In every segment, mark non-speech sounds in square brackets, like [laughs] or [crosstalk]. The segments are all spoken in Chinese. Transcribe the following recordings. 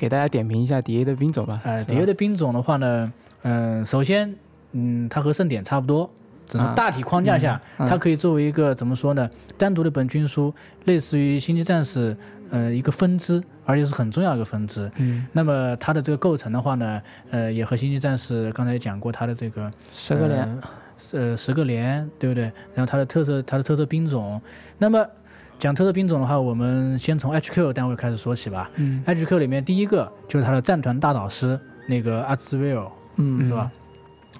给大家点评一下 D A 的兵种吧。呃，D A 的兵种的话呢，嗯、首先，嗯，它和盛典差不多。只是啊大体框架下，嗯嗯它可以作为一个怎么说呢？单独的本军书，类似于星际战士，呃，一个分支，而且是很重要的一个分支。嗯，那么它的这个构成的话呢，呃，也和星际战士刚才讲过它的这个十个连，呃，呃十个连，对不对？然后它的特色，它的特色兵种。那么讲特色兵种的话，我们先从 HQ 单位开始说起吧。嗯 HQ 里面第一个就是他的战团大导师那个阿兹维尔，嗯是吧？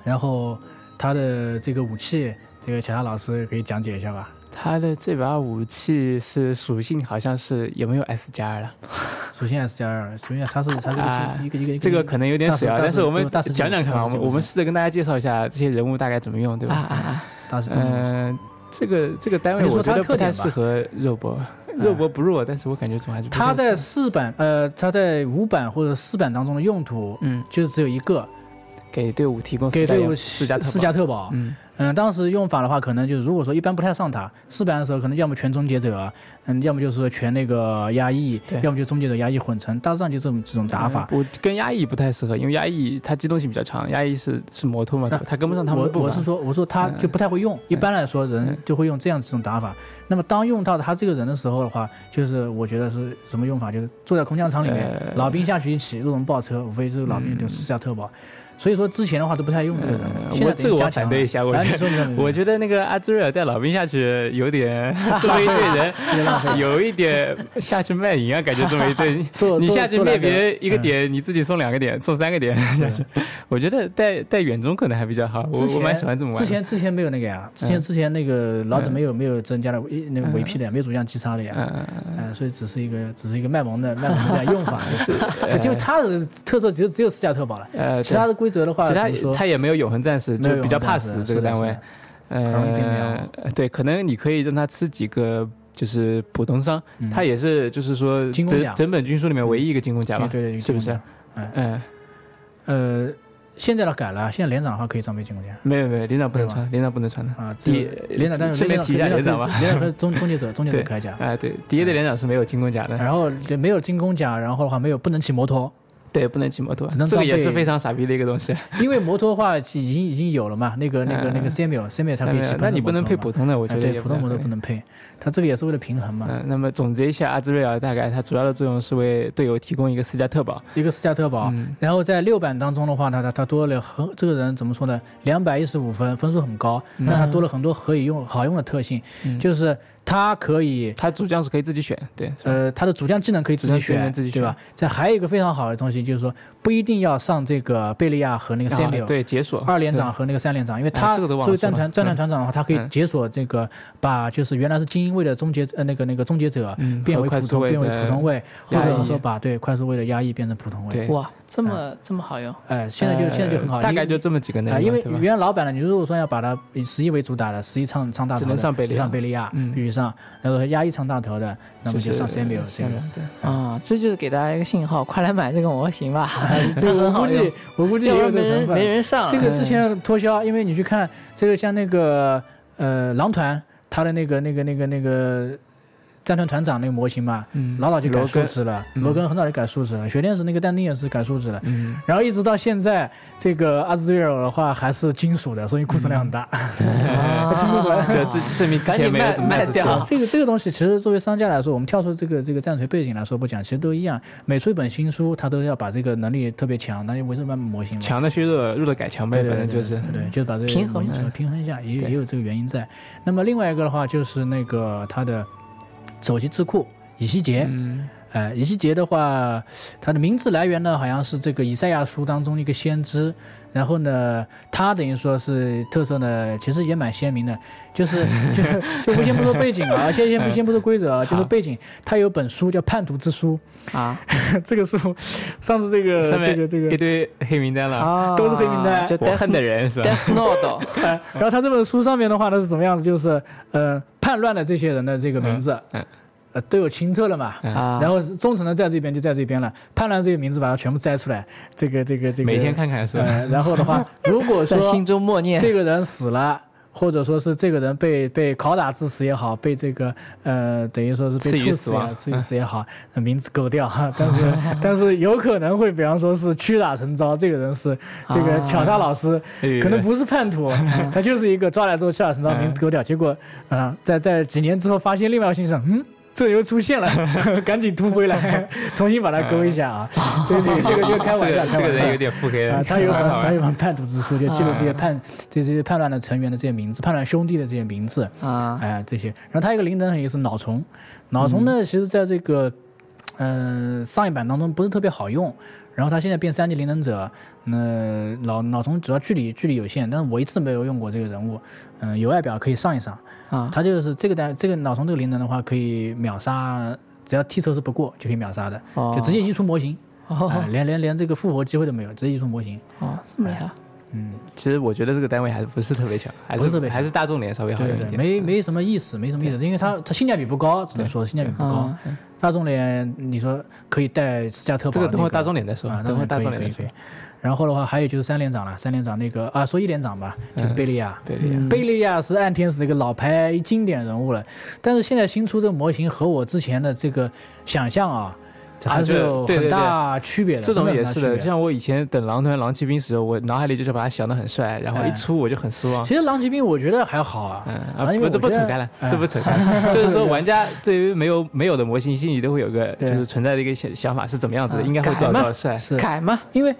然后他的这个武器，这个小夏老师可以讲解一下吧？他的这把武器是属性好像是有没有 S 加二了？属性 S 加二，属性它是 [laughs] 它是啊一个一个一个一个这个可能有点水啊，但是我们讲讲看啊，我们我们是试着跟大家介绍一下这些人物大概怎么用，对吧？啊！大师动物嗯，这个这个单位我觉得不太适合肉搏，肉搏不弱，但是我感觉总还是不太它在四版呃，它在五版或者四版当中的用途嗯。就是只有一个，给队伍提供给队伍四加特四加特保。嗯嗯，当时用法的话，可能就是如果说一般不太上塔，四班的时候可能要么全终结者，嗯，要么就是说全那个压抑对，要么就终结者压抑混成，大致上就这么这种打法。我跟压抑不太适合，因为压抑它机动性比较强，压抑是是摩托嘛，对吧？它跟不上他们我的步伐。我是说，我说他就不太会用。一般来说，人就会用这样这种打法。那么当用到他这个人的时候的话，就是我觉得是什么用法？就是坐在空降舱里面，呃老兵下去一起入龙爆车，无非就是老兵就四下特保。所以说之前的话都不太用这个人，呃现在我这个我等于加强了。反对一下我哎觉得我觉得那个阿兹瑞尔带老兵下去有点这么一队人，有一点下去卖淫啊，感觉这么一队。[laughs] 你下去灭别人一个嗯。点，你自己送两个点，送三个点 [laughs] 下去。我觉得带带远中可能还比较好，我我蛮喜欢这么玩。之前之前没有那个呀，之前之前那个老子没有没有增加了那个围批的呀，没有主将击杀的呀，所以只是一个只是一个卖萌的卖萌的用法，[laughs] 是，就它的特色其实只有四加特保了，呃，其他的规则的话，其他他也没有永恒战士，就比较怕死这个单位。呃，对，可能你可以让他吃几个就是普通伤，嗯。他也是就是说整整本军书里面唯一一个进攻甲吧，对对对，是不是？嗯嗯，呃，现在的改了，现在连长的话可以装备进攻甲没有没有，连长不能穿，连长不能穿的。啊，第连长但是顺便提一下连长吧。连长是终终结者 [laughs] 终结者对。铠甲，哎，对，敌人的连长是没有进攻甲的，然后没有进攻甲，然后的话没有不能骑摩托，对，不能骑摩托，只能这个也是非常傻逼的一个东西。[laughs] 因为摩托的话已经已经有了嘛，那个那个那个 Samuel Samuel 他可以骑，那你不能配普通的，我觉得哎对普通摩托不能。配，他这个也是为了平衡嘛，嗯，那么总结一下，阿兹瑞尔大概它主要的作用是为队友提供一个私家特保。一个四加特保，嗯然后在六版当中的话，呢他他多了很这个人怎么说呢？两百一十五分，分数很高，但他多了很多可以用好用的特性，嗯就是他可以。他主将是可以自己选，对，呃，他的主将技能可以自己选，自己对吧？这还有一个非常好的东西，就是说不一定要上这个贝利亚和那个啊 Samuel，、对解锁二连长和那个三连长，因为他作为战团战团嗯。团长的话，他可以嗯。解锁这个，把就是原来是精英位的终结呃那个那个终结者嗯变为普通变为的普通位，或者说把对快速位的压抑变成普通位。对。哇，这么这么好用，哎，现在就现在就很好，因为呃大概就这么几个内啊，容，因为原来老版的，你如果说要把它以十一为主打的，十一唱唱大只能上贝利亚。就上贝利亚，嗯。必须上，然后压一层大头的，那么就上 Samuel 这个。对，啊，这就是给大家一个信号，快来买这个模型吧，[laughs] 这个 [laughs] 估计，我估计也有这成然没人没。人上。这个之前脱销，因为你去看这个像那个呃狼团，他的那个那个那个那个战团团长那个模型嘛，嗯。老早就改数值了，嗯。罗根很早就改数值了，雪天使那个但丁也是改数值了。嗯，然后一直到现在，这个阿兹瑞尔的话还是金属的，所以库存量很大。[laughs] 啊听不出来就证证明之赶紧前没有卖怎么卖掉。这 [laughs] 个这个东西，其实作为商家来说，我们跳出这个这个战锤背景来说不讲，其实都一样。每出一本新书，他都要把这个能力特别强，那就为什么模型？强的削弱，弱的改强呗，反正就是。对，对就是把这个平衡模型平衡一下，也也有这个原因在。那么另外一个的话，就是那个它的首席智库尹锡杰呃，以西结的话，他的名字来源呢，好像是这个以赛亚书当中的一个先知。然后呢，他等于说是特色呢，其实也蛮鲜明的，就是 [laughs] 就是就不先不说背景啊，先先不先不说规则啊，就说背景，他有本书叫《叛徒之书啊》，[laughs] 这个书上次这个这个这个一堆黑名单了，啊，都是黑名单就我恨的人是吧？Death Note，哎，[laughs] 然后他这本书上面的话呢是怎么样子？就是呃，叛乱的这些人的这个名字，嗯嗯呃，都有清册了嘛。啊，然后忠诚的在这边就在这边了，叛乱这个名字把它全部摘出来，这个这个这个每天看看是吧？呃，然后的话，[laughs] 如果在说心中默念，这个人死了，或者说是这个人被被拷打致死也好，被这个呃等于说是被处死也死亡赐予死也好，那名字勾掉哈。但是 [laughs] 但是有可能会，比方说是屈打成招，这个人是这个啊巧杀老师，可能不是叛徒，他就是一个抓来之后屈打成招，名字勾掉，结果啊、在在几年之后发现另外一个信息上，嗯。这又出现了，[laughs] 赶紧突回来，[laughs] 重新把它勾一下啊！这个这个 [laughs] 这个就开玩笑，这个人有点腹黑啊，，他有反蛮好玩他有本叛徒之书，就记录这些叛这些叛乱的成员的这些名字，叛乱兄弟的这些名字，啊，哎，这些。然后他一个灵能也是脑虫，脑虫呢，其实在这个嗯、上一版当中不是特别好用。然后他现在变三级灵能者，那脑脑虫主要距离距离有限，但是我一次都没有用过这个人物。嗯、有外表可以上一上，啊，他就是这个单这个脑虫这个灵能的话，可以秒杀，只要 T 测试不过就可以秒杀的，哦。就直接移出模型，连连连这个复活机会都没有，直接移出模型。哦，这么厉害，嗯，其实我觉得这个单位还是不是特别强，还不是特别还是大众脸稍微好对对对，用一点。没没什么意思，没什么意思，因为它它性价比不高，只能说性价比不高。啊。大众脸你说可以带私家特保那个，这个等会大众脸再说啊，，等会大众脸再说。。然后的话，还有就是三连长了，三连长那个啊，说一连长吧，就是贝利亚。对的呀，嗯。贝利亚是暗天使一个老牌经典人物了，但是现在新出这个模型和我之前的这个想象啊，这还是啊有很大区别的。这种也是的，像我以前等狼团、狼骑兵时候，我脑海里就是把他想的很帅，然后哎一出我就很失望。其实狼骑兵我觉得还好啊，嗯啊啊，不，这因为我觉得不扯开了，哎。这不扯开了，[laughs] 就是说玩家对于没有没有的模型，心里都会有个就是存在的一个想想法是怎么样子的，啊。应该会多少改嘛多少帅。是。改吗，因为嗯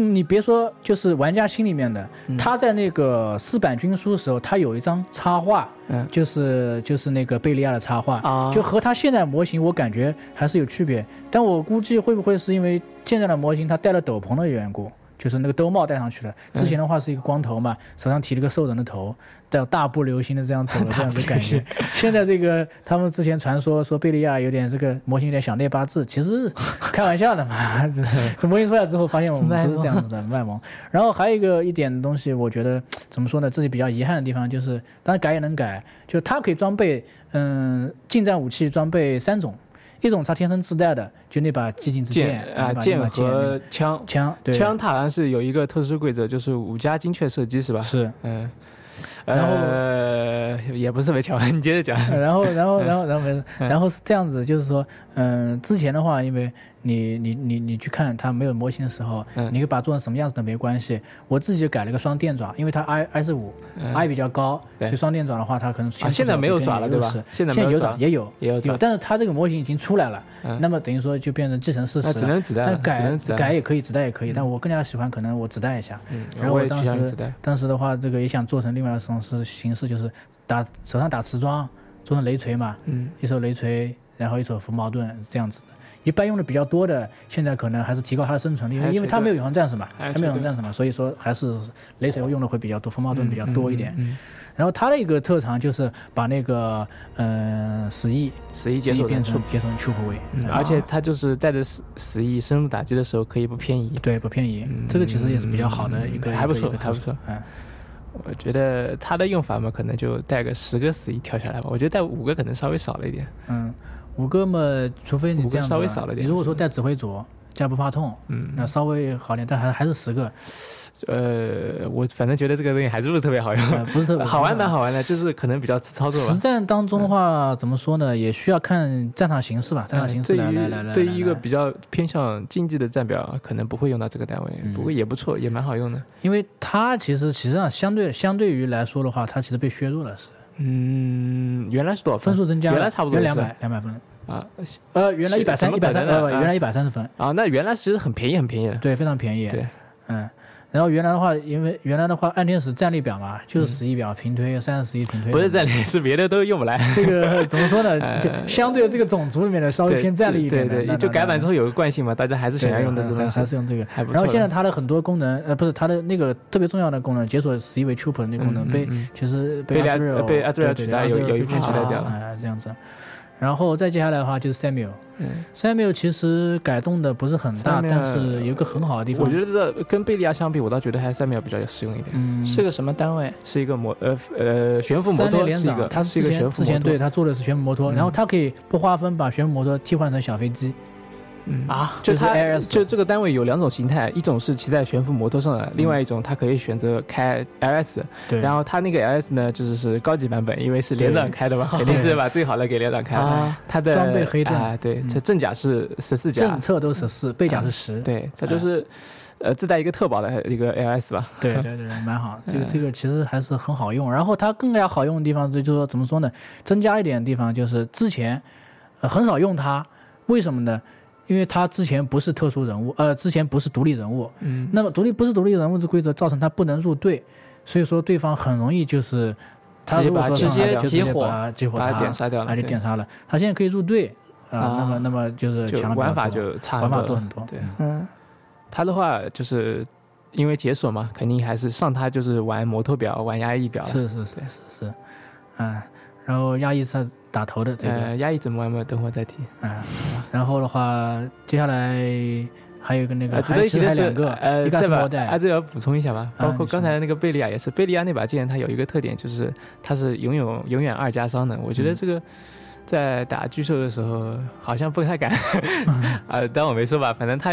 你别说，就是玩家心里面的，嗯。他在那个四版军书的时候，他有一张插画，嗯。就是就是那个贝利亚的插画，啊。就和他现在模型我感觉还是有区别，但我估计会不会是因为现在的模型他戴了斗篷的缘故。就是那个兜帽戴上去了，之前的话是一个光头嘛，手上提了个兽人的头，在大步流星的这样走的 [laughs] 这样的感觉。现在这个他们之前传说说贝利亚有点这个模型有点小内八字，其实开玩笑的嘛。[laughs] 这这模型出来之后发现我们不是这样子的 [laughs] 卖萌。然后还有一个一点东西，我觉得怎么说呢，自己比较遗憾的地方就是，当然改也能改，就是它可以装备，嗯，近战武器装备三种，一种他天生自带的，就那把寂静之剑啊，剑和枪，枪，对，枪它好像是有一个特殊规则，就是五加精确射击是吧？是。嗯，然后呃，也不是特别强，你接着讲。呃 [laughs] 然后，然后，然后，然后没事，嗯然后是这样子，就是说，嗯，之前的话，因为你你你你去看它没有模型的时候，嗯你可以把它做成什么样子都没关系。我自己就改了个双电爪，因为它 i i 是五嗯，i 比较高，对所以双电爪的话，它可能啊现在没有爪了对吧现现在没有爪爪也有也有爪但是它这个模型已经出来了，嗯那么等于说就变成继承事实那了。只能子弹，但改。改也可以，子弹也可以，但我更加喜欢可能我子弹一下。嗯，然后我当时。当时的话，这个也想做成另外一种是形式，就是打手上打瓷砖，做成雷锤嘛，嗯，一手雷锤，然后一手伏矛盾这样子的。一般用的比较多的，现在可能还是提高它的生存率，因为它没有永恒战士嘛，它没有永恒战士嘛，所以说还是雷神用的会比较多，风暴盾比较多一点。然后它的一个特长就是把那个嗯、呃死翼死役死役变解锁成成解锁成触护卫，嗯，而且它就是带着死死翼深入打击的时候可以不偏移。对不偏移，嗯。这个其实也是比较好的一个，还不错还不错。嗯。我觉得它的用法嘛，可能就带个十个死翼跳下来吧。我觉得带五个可能稍微少了一点。嗯，五个嘛，除非你这样稍微少了点你如果说带指挥组加不怕痛，嗯，那稍微好点，但还还是十个，呃，我反正觉得这个东西还是不是特别好用，呃不是特别好玩蛮好。玩的，就是可能比较吃操作实。战当中的话，怎么说呢？也需要看战场形势吧，战场形势来来来来。对于一个比较偏向竞技的战表，可能不会用到这个单位，嗯不过也不错，也蛮好用的。因为它其实实际上相对相对于来说的话，它其实被削弱了，是嗯，原来是多少分数增加，原来差不多两百两百分，啊呃，原来一百三一百三，呃，原来一百三十分，啊，那原来其实很便宜，很便宜的。对，非常便宜。对，嗯。然后原来的话，因为原来的话，暗天使战力表嘛，就是十一表平推，三十十一平推，不是战力，是别的都用不来。这个 [laughs] 怎么说呢？呃就相对这个种族里面的稍微偏战力一点的，对对，就改版之后后有个惯性嘛，大家还是想要用的这个东西，还是用这个。然后现在它的很多功能，呃，不是它的那个特别重要的功能，解锁十一为 trooper 的那个功能被其实被被 Azrael 对对取代有有一部取代掉了啊，这样子。然后再接下来的话就是 Samuel，嗯 Samuel 其实改动的不是很大，Samuel- 但是有一个很好的地方，我觉得跟贝利亚相比，我倒觉得还是 Samuel 比较实用一点。嗯，是个什么单位？是一个摩呃呃悬浮摩托连连长，他是一个之前之悬浮摩托。前对他做的是悬浮摩托，嗯然后他可以不划分把悬浮摩托替换成小飞机，嗯啊，就是它就这个单位有两种形态，一种是骑在悬浮摩托上的，另外一种它可以选择开 LS，对，然后它那个 LS 呢就是是高级版本，因为是连长开的嘛，[laughs] 肯定是把最好的给连长开。啊，它的装备黑盾啊，对，嗯它正甲是十四甲正，侧都十四，背甲是十，对，它就是呃自带一个特保的一个 LS 吧。对对对，蛮好。[laughs] 这个嗯这个其实还是很好用。然后它更加好用的地方，就就是说怎么说呢？增加一点的地方就是之前呃很少用它，为什么呢？因为他之前不是特殊人物，呃，之前不是独立人物。嗯，那么独立不是独立人物的规则造成他不能入队，所以说对方很容易就是他直接如果把他点杀掉说上来就直接激活把他激活把他点杀掉了，他就点杀了。他现在可以入队啊、啊那么那么就是就强了玩法就差玩法很多很多。对，嗯，他的话就是因为解锁嘛，肯定还是上他就是玩摩托表、玩压抑表。是是是是是，嗯，然后压抑是打头的这个，呃，压抑怎么玩嘛？等会儿再提。嗯，然后的话，接下来还有一个那个，呃，值得一提的两个，呃，一个再把是摩代啊，，这个要补充一下吧。啊包括刚才那个贝利亚也是，贝利亚那把剑它有一个特点，就是它是永远永远二加伤的。我觉得嗯这个在打巨兽的时候好像不太敢 [laughs] 啊，当我没说吧，反正他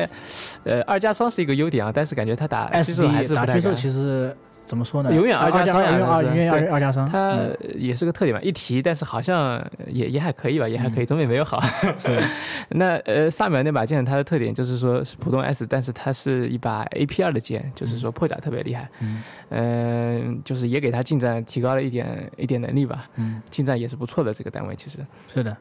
呃二加伤是一个优点啊，但是感觉他打巨兽还 SD 打巨兽。其实怎么说呢？永远二二加伤呀永远二就是永远二二加三，它嗯也是个特点吧，一提，但是好像也也还可以吧，也还可以，总比没有好。[laughs] 是那呃，萨米尔那把剑，它的特点就是说是普通 S，但是它是一把 AP 二的剑，就是说破甲特别厉害。嗯嗯、就是也给他近战提高了一点一点能力吧，嗯，近战也是不错的这个单位其实。是的，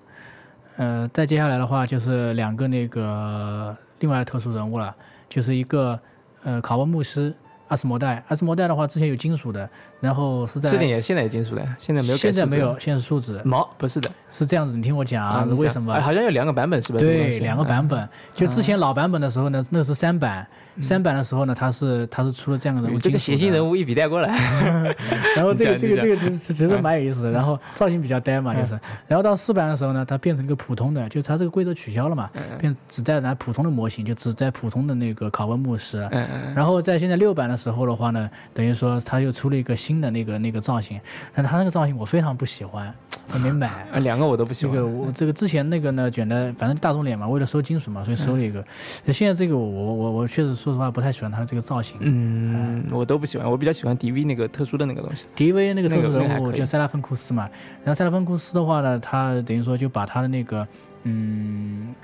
呃，再接下来的话就是两个那个另外的特殊人物了，就是一个呃卡文牧师阿斯摩代，阿斯摩代的话之前有金属的，然后是在四点也现在也金属的，现在没有改现在没有，现在是树脂，毛不是的是这样子，你听我讲啊，为什么哎？好像有两个版本是吧？这个东对，两个版。本。就之前老版本的时候呢，那是三版，三版的时候呢，它是它是出了这样的人物，嗯这个谐星人物。一笔带过来，[laughs] 然后这个这个这个其实其实蛮有意思的，然后造型比较呆嘛，就是。然后到四版的时候呢，它变成一个普通的，就它这个规则取消了嘛，变只带拿普通的模型，就只在普通的那个拷问牧师。然后在现在六版的时候的话呢，等于说它又出了一个新的那个那个造型，但他那个造型我非常不喜欢，我没买。[laughs] 啊，两个我都不喜欢。这个我这个之前那个呢卷的，反正大众脸嘛，为了收金属嘛，所以收了一个。现在这个我我我我确实说实话不太喜欢他这个造型。嗯，我都不喜欢，我比较喜欢 DV 那个特殊的那个东西。DV 那个特殊人物叫塞拉芬库斯嘛，然后塞拉芬库斯的话呢，他等于说就把他的那个嗯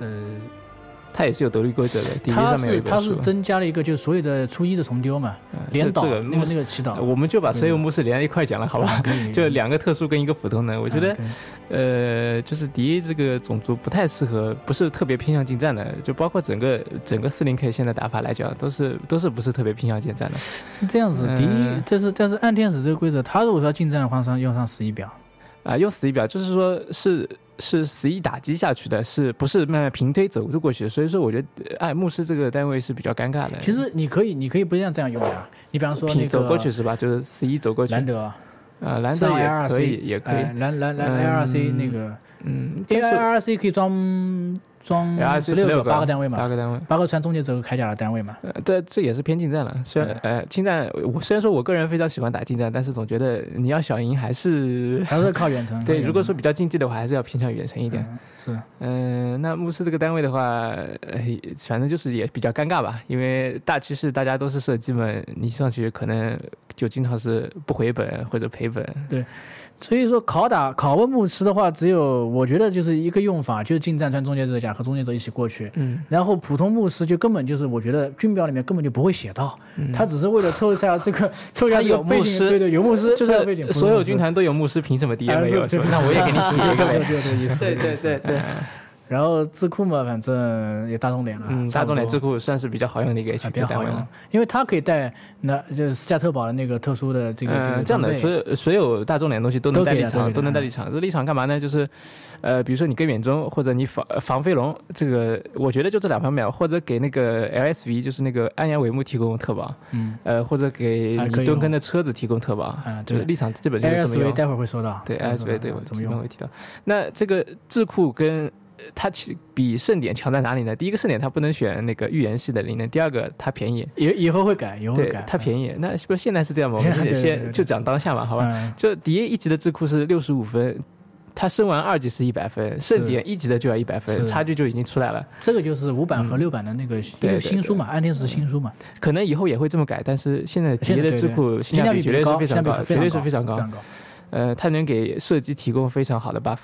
呃，它也是有独立规则的有是他是。增加了一个就是所有的初一的重丢嘛，嗯连导这这个那个那个祈祷，我们就把所有牧师连在一块讲了，好吧？就两个特殊跟一个普通的，我我觉得，呃，就是 D A 这个种族不太适合，不是特别偏向近战的，就包括整个整个四零 K 现在打法来讲，都是都是不是特别偏向近战的是这样子。嗯第一，这是但是暗天使这个规则，他如果说要近战的话，上用上十一表，啊。用死一表就是说是是十一打击下去的，是不是慢慢平推走路过去的？所以说，我觉得哎，牧师这个单位是比较尴尬的。其实你可以你可以不这样这样用啊，你比方说那个平走过去是吧？就是十一走过去，兰德啊，兰上德也可以，也可以哎，蓝蓝蓝嗯 LRC 那个，嗯，因为但是 LRC 可以装装 LRC 十六个六八个单位嘛八，个单位。八个穿终结者和铠甲的单位嘛。呃，对，这也是偏近战了。虽然呃，近战我虽然说我个人非常喜欢打近战，但是总觉得你要小赢还是 [laughs] 还是靠远程。[laughs] 对。如果说比较竞技的话，还是要偏向远程一点。嗯是嗯、那牧师这个单位的话，呃，反正就是也比较尴尬吧，因为大趋势大家都是射击嘛，你上去可能就经常是不回本或者赔本。所以说拷打拷问牧师的话，只有我觉得就是一个用法，就是近战穿终结者甲和终结者一起过去。嗯，然后普通牧师就根本就是，我觉得军表里面根本就不会写到，他只是为了凑一下这个 [laughs] 凑一下有牧师对对，有牧师，就凑一下背景是所有军团团都有牧师，凭什么敌人没有？是是吧那我也给你写一个呗。对 [laughs] 对对，意思。对对对对。然后智库嘛，反正也大众脸了，嗯，大众脸智库算是比较好用的一个啊 HP 比较好用单位了。，因为它可以带那就是斯嘉特堡的那个特殊的这个这个嗯，这样的，所有所有大众脸东西都能带立场，都能带立场。这立场干嘛呢？就是，呃，比如说你跟远中，或者你防防飞龙，这个我觉得就这两方面，或者给那个 LSV，就是那个安阳尾木提供特保，嗯呃，或者给你蹲坑的车子提供特保，啊对就是立场基本就是这么，LSV。待会儿会说到，对 LSV 到对，我怎么用？会提到。那这个智库跟呃它其比盛典强在哪里呢？第一个，盛典它不能选那个预言系的灵能；第二个，它便宜。以以后会改，以后会改，，它便宜。那是不是现在是这样吗？我们先先就讲当下嘛，好吧？嗯就第一一级的智库是六十五分，它升完二级是一百分，盛典一级的就要一百分，差距就已经出来了。这个就是五版和六版的那个一个对对新书嘛，安天石新书嘛，可能以后也会这么改，但是现在现在对别的智库性价比绝对高，是非常高，绝对是非非常高。非常高，呃，它能给射击提供非常好的 buff。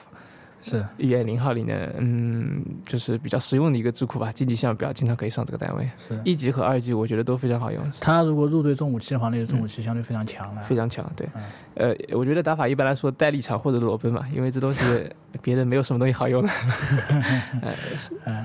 是一点零号里面，嗯，就是比较实用的一个智库吧，经济项表经常可以上这个单位。是。一级和二级我觉得都非常好用，他如果入队重武器的话，那个重武器相对非常强了。非常强。对嗯，呃，我觉得打法一般来说带立场或者裸奔嘛，因为这东西别的没有什么东西好用的。[laughs] 嗯，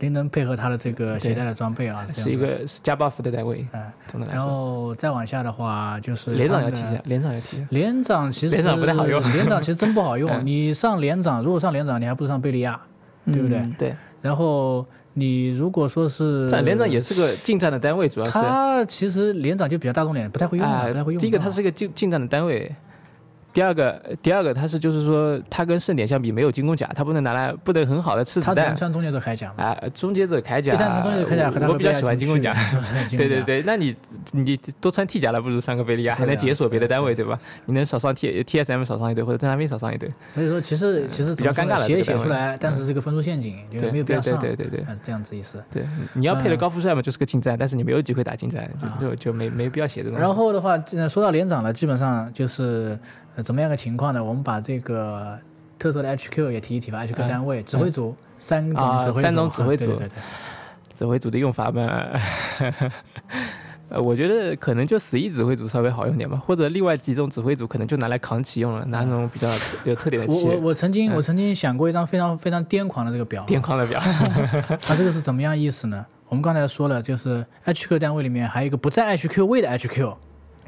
灵能配合他的这个携带的装备啊，是一个是加 buff 的单位，嗯，然总的来说。后再往下的话就是连长要提一下，连长要提一下。连长其实连长不太好用 [laughs] 连长其实真不好用。[laughs] 嗯你上连长，如果上连长，你还不如上贝利亚，对不对？嗯对，然后你如果说是但连长也是个近战的单位，主要是。他其实连长就比较大众点，不太会用不太会用。第一个，它是一个近近战的单位；第二个，第二个它是就是说，它跟盛典相比没有金攻甲，它不能拿来不能很好的吃子弹他只能。穿终结者铠甲嘛。啊，终结者铠甲，一战从终结者铠甲我我比较喜欢进进攻甲。对对对，那你你多穿 T 甲了，不如上个贝利亚，还能解锁别的单位，对吧？你能少上 T T S M 少上一队，或者侦察兵少上一队，所以说其实其实比较尴尬了写也写出来，但是这个分数陷阱就没有必要上，对对对对啊是这样子意思。对，你要配了嗯高富帅嘛，就是个近战，但是你没有机会打近战，啊就就就没没必要写这种。然后的话，既然说到连长了，基本上就是、呃、怎么样个情况呢？我们把这个特色的 HQ 也提一提吧。HQ 嗯单位、指挥组三种啊指挥组，三种指挥组对对对指挥组的用法嘛，呃，[laughs] 我觉得可能就死一指挥组稍微好用点吧，或者另外几种指挥组可能就拿来扛旗用了，拿那种比较有特点的旗我我，我曾经嗯我曾经想过一张非常非常癫狂的这个表，癫狂的表。[laughs] 它这个是怎么样意思呢？我们刚才说了，就是 HQ 单位里面还有一个不在 HQ 位的 HQ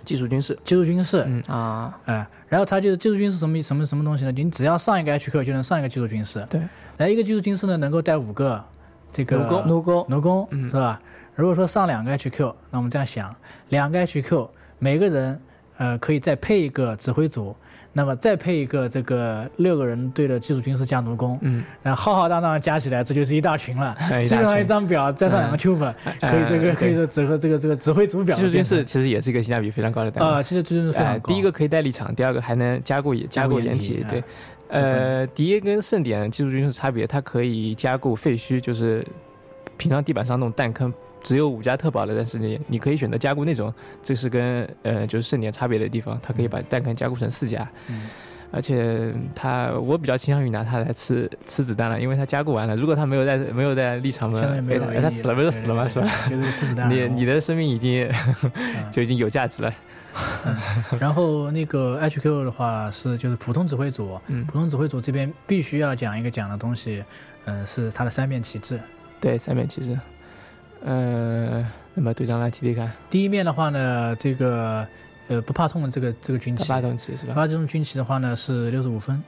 技术军事，技术军事，嗯。啊，哎，然后它就是技术军事什么什么什么东西呢？你只要上一个 HQ 就能上一个技术军事，对，来一个技术军事呢能够带五个这个奴工。奴工奴工嗯。是吧？如果说上两个 HQ，那我们这样想，两个 HQ 每个人呃可以再配一个指挥组，那么再配一个这个六个人队的技术军事加奴工，嗯，然后浩浩荡荡加起来，这就是一大群了。[laughs] 一大群基本上一张表再上两个 tuber，可以这个呃可以说指挥这个这个指挥组表技术军事其实也是一个性价比非常高的单位。啊，其实这就是非哎常高。第一个可以带立场，第二个还能加固加固掩体，对。呃，敌烟跟盛典技术军事差别，它可以加固废墟，就是平常地板上那种弹坑，只有五家特保了，但是你你可以选择加固那种，这是跟呃就是盛典差别的地方，它可以把弹坑加固成四家，嗯而且它我比较倾向于拿它来吃吃子弹了，因为它加固完了，如果它没有在没有在立场嘛，相当于没有哎它死了不就死了吗？是吧？？就是吃子弹。你你的生命已经嗯 [laughs] 就已经有价值了，然后那个 HQ 的话是就是普通指挥组，嗯普通指挥组这边必须要讲一个讲的东西，嗯、是它的三面旗帜。对，三面旗帜。呃，那么队长来提提看，第一面的话呢，这个呃不怕痛的这个这个军旗，八八盾旗是吧？八这种军旗的话呢是六十五分，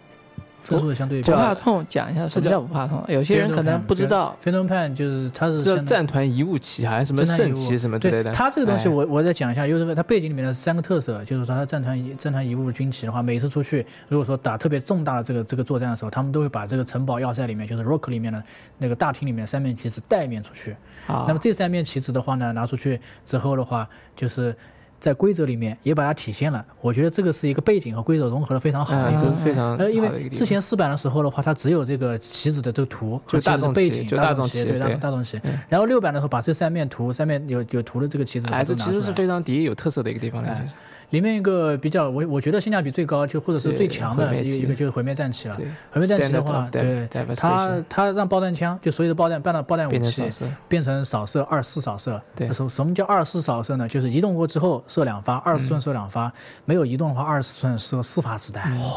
分数的相对比不。怕痛，讲一下什么叫不怕痛？有些人可能不知道。飞龙判就是它是是叫战团遗物旗，还是什么圣旗什么之类的。对它这个东西哎我，我再讲一下，就是它背景里面的三个特色，就是说它战团遗战团遗物军旗的话，每次出去如果说打特别重大的这个这个作战的时候，他们都会把这个城堡要塞里面，就是 rock 里面的那个大厅里面三面旗子带一面出去。啊那么这三面旗子的话呢，拿出去之后的话，就是在规则里面也把它体现了。我觉得这个是一个背景和规则融合的非常好的嗯，一个。非常呃，因为之前四版的时候的话，它只有这个棋子的这个图就大众背景，就大众棋对大对大众旗嗯。然后六版的时候，把这三面图，三面有有图的这个棋子，哎，这其实是非常敌有特色的一个地方了，哎其实。里面一个比较，我我觉得性价比最高，就或者是是最强的一个一个就是毁灭战旗了。毁灭战旗的话，对它它让爆弹枪就所有的爆弹爆弹爆弹武器变成扫射，二四扫射。对什什么叫二四扫射呢？就是移动过之后射两发，二十寸射两发；没有移动的话，二十寸射四发子弹。哇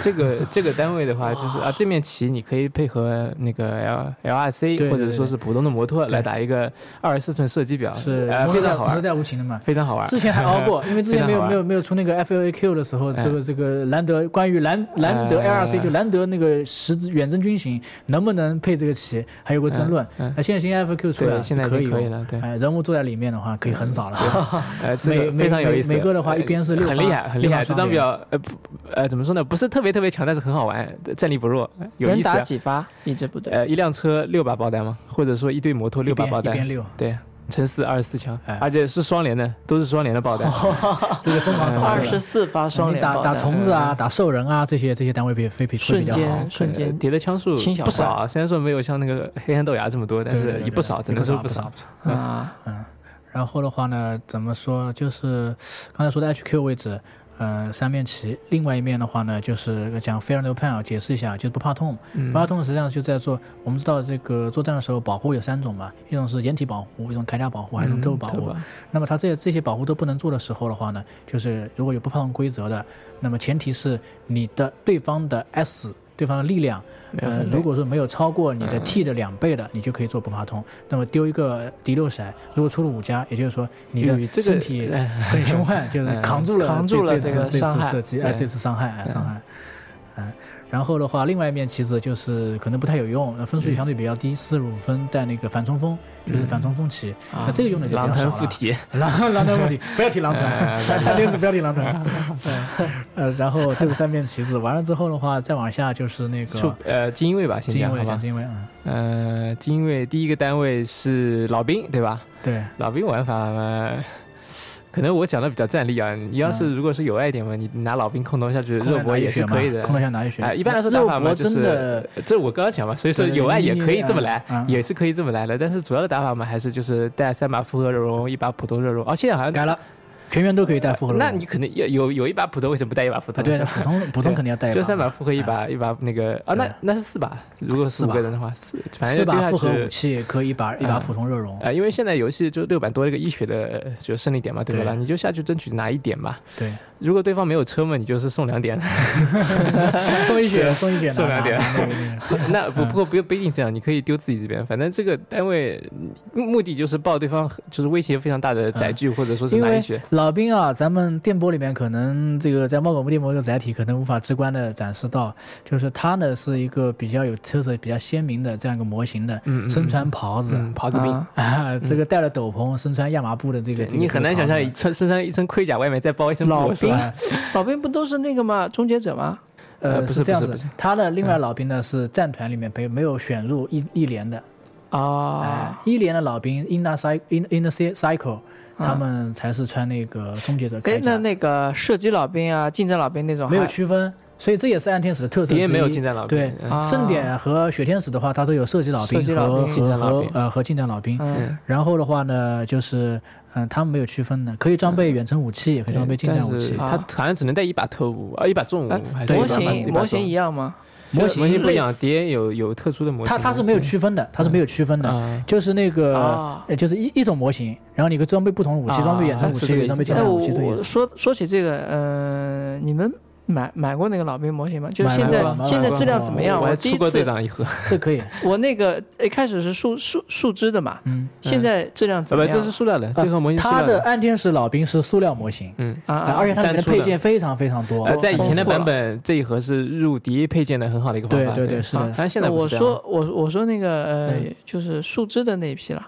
这个这个单位的话，就是啊，这面旗你可以配合那个 L L R C 或者说是普通的摩托来打一个二十四寸射击表，是非常好玩，带无情的嘛。非常好玩。之前还熬过，因为之前没有没有没有出那个 F L A Q 的时候，哎这个这个兰德关于兰兰德哎 L R C 就兰德那个十字远征军型能不能配这个旗，还有个争论。那现在新 F Q 出来，了，现在可以可以了，对，哎，人物坐在里面的话可以横扫了。[laughs] 每每非常有意思。每每个的话呃一边是六发很厉害，很厉害。这张表，呃，不，呃，怎么说呢？不是特别特别强，但是很好玩，战力不弱，有能意思啊。打几发？一支部队呃，一辆车六把爆弹吗？或者说一队摩托六把爆弹？一边六，对，乘四二十四枪哎，而且是双连的，都是双连的爆弹。[laughs] 这个疯狂扫射二十。四发双连打打虫子啊，打兽人啊，这些这些单位比飞比会瞬比较好间。瞬呃间叠的枪数轻小不少啊，虽然说没有像那个黑暗豆芽这么多，但是也不少，只能说不少不。少。啊，然后的话呢，怎么说？就是刚才说的 HQ 位置，呃，三面旗。另外一面的话呢，就是讲 Fair No Pain，解释一下，就是不怕痛。嗯不怕痛实际上就在做，我们知道这个作战的时候保护有三种嘛，一种是掩体保护，一种铠甲保护，还有一种特务保护。嗯那么它这这些保护都不能做的时候的话呢，就是如果有不怕痛规则的，那么前提是你的对方的 S，对方的力量，呃，如果说没有超过你的 T 的两倍的，你就可以做不怕通。那么丢一个敌六骰，如果出了五加，也就是说你的身体 [laughs] 很凶悍，就 [laughs] 是嗯扛住了这扛住了这个次这伤害。次射击，哎，对这次伤害，哎，伤害，嗯。然后的话，另外一面旗子就是可能不太有用，那分数也相对比较低，四十五分带那个反冲锋，就是反冲锋旗，那这个用的就比较少了。团附体，[laughs] 狼狼团问题，[laughs] 不要提狼团哎，肯定 [laughs] 是不要提狼团。呃，然后这是三面旗子，完了之后的话，再往下就是那个呃精英卫吧，先精英卫，讲精英卫，啊，呃，精英卫第一个单位是老兵，对吧？对，老兵玩法嘛，可能我讲的比较站立啊。你要是如果是有爱一点嘛，你拿老兵空投下去，肉搏也是可以的。空投下拿一血。哎，一般来说打法嘛，就是真的，这我刚刚讲嘛，所以说有爱也可以这么来也是可以这么来的。但是主要的打法嘛，还是就是带三把复合热熔，一把普通热熔。哦，现在好像改了，全员都可以带复合肉。那你可能有有有一把普通，为什么不带一把普啊，[laughs] 通？对，普通普通肯定要带一把，就三把复合，一把一把那个啊，那那是四把。如果四个人的话，四反正四把复合武器可以一把一把嗯普通热熔。啊，因为现在游戏就六版多了一个一血的，就胜利点嘛，对不啦？对你就下去争取拿一点吧。对，如果对方没有车嘛，你就是送两点。[laughs] 送一血，送一血，送两点 [laughs] 那不不过不不一定这样，你可以丢自己这边，反正这个单位目目的就是爆对方就是威胁非常大的载具，或者说是拿一血。老兵啊，咱们电波里面可能这个在猫狗木电波这个载体可能无法直观的展示到，就是它呢是一个比较有特色、比较鲜明的这样一个模型的，嗯嗯身穿袍子。嗯，袍子兵。啊啊，[laughs] 这个戴了斗篷，身穿亚麻布的这个，这个你很难想象，穿身上一身盔甲，外面再包一层老兵？[laughs] 老兵不都是那个吗？终结者吗？呃，是是这样子。他的另外老兵呢是战团里面没没有选入一一连的，哎啊，，一连的老兵 Cycle In Inner Cycle，他啊们才是穿那个终结者铠，哎那，那个射击老兵啊，近战老兵那种没有区分，所以这也是暗天使的特色之一。敌人没有近战老兵对，盛典和雪天使的话，它都有射击老兵射击老和兵近战老兵呃和近战老兵。嗯然后的话呢，就是嗯，他们没有区分的，可以装备远程武器，也可以装备近战武器。他啊好像只能带一把特务啊，一把重武哎，还是模型模型一样吗？模型模型不一样，类似敌人有有特殊的模型。它它是没有区分的，它是没有区分的。啊，就是那个就是一一种模型，然后你可以装备不同的武器，啊装备远程武器，装备近战武器，这个说说起这个，呃，你们买买过那个老兵模型吗？就是现在现在质量怎么样？我还第一出过队次长一盒，这可以，[laughs] 我那个一开始是树树树枝的嘛，嗯，现在质量怎么样？这是塑料的，这盒模型塑它的暗天使老兵是塑料模型，嗯。啊而且它里面配件非常非常多呃，。在以前的版本，这一盒是入敌配件的很好的一个方法。对对对，是啊的。但是现在我说我我说那个呃嗯，就是树枝的那一批了。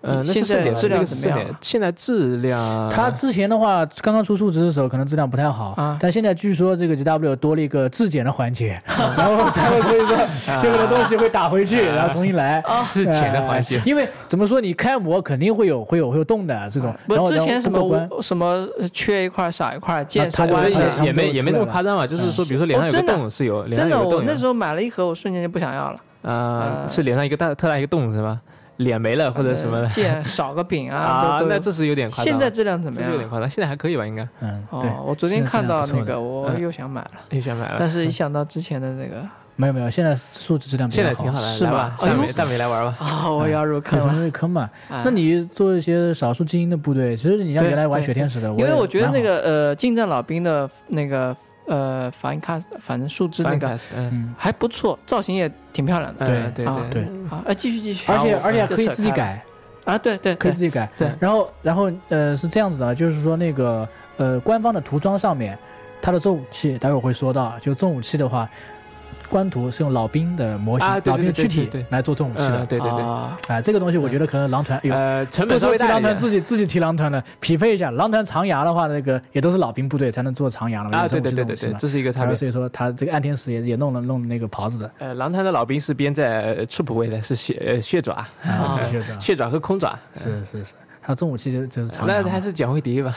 呃，那现在是盛典，质量怎么样现在质量，它之前的话，刚刚出数值的时候，可能质量不太好，啊但现在据说这个 GW 多了一个质检的环节，[laughs] 然后所以说就很多东西会打回去，然后重新来。质检的环节呃。因为怎么说，你开模肯定会有会有会有动的这种。不之前什么什么呃缺一块少一块，见它少它就弯的它就也没也没这么夸张吧，就是说，比如说脸上有个哦真的洞是有，真的。我那时候买了一盒，我瞬间就不想要了。啊，呃是脸上一个大特大一个洞是吧？脸没了或者什么呃的。剑少个柄啊，[laughs] 啊那这是有点夸张。现在质量怎么样？这是有点？夸张，现在还可以吧？应该。嗯，哦，，我昨天看到那个，我嗯。又想买了，又想买了，但是一想到之前的那个，没有没有，现在素质质量现在挺好的，是吧，大美大美来玩吧。啊，[laughs] 我要入坑了。入坑嘛。哎。那你做一些少数精英的部队，其实你像原来玩雪天使的，因为我觉得那个呃，近战老兵的那个呃反卡，反正树枝那个嗯，嗯，还不错，造型也挺漂亮的。对对对对啊，哎，继续继续。而且而且可以自己改，啊，对对对可以自己改。对然后然后呃是这样子的，就是说那个呃官方的涂装上面，它的重武器待会儿会说到，就重武器的话，官图是用老兵的模型、老兵的躯体来做这种武器的嗯，。对对对，啊啊，这个东西我觉得可能狼团有。呃，成本到时候提狼团稍微大一点自己自己提狼团的，匹配一下。狼团长牙的话，那个也都是老兵部队才能做长牙了嘛。啊，对对对对对，种这是一个差别。所以说他这个暗天使也也弄了弄那个袍子的呃，狼团的老兵是编在 troop 位的，是血呃血爪，啊，是血爪血爪和空爪，是是是，他这种武器就就是长。那还是讲回迪吧，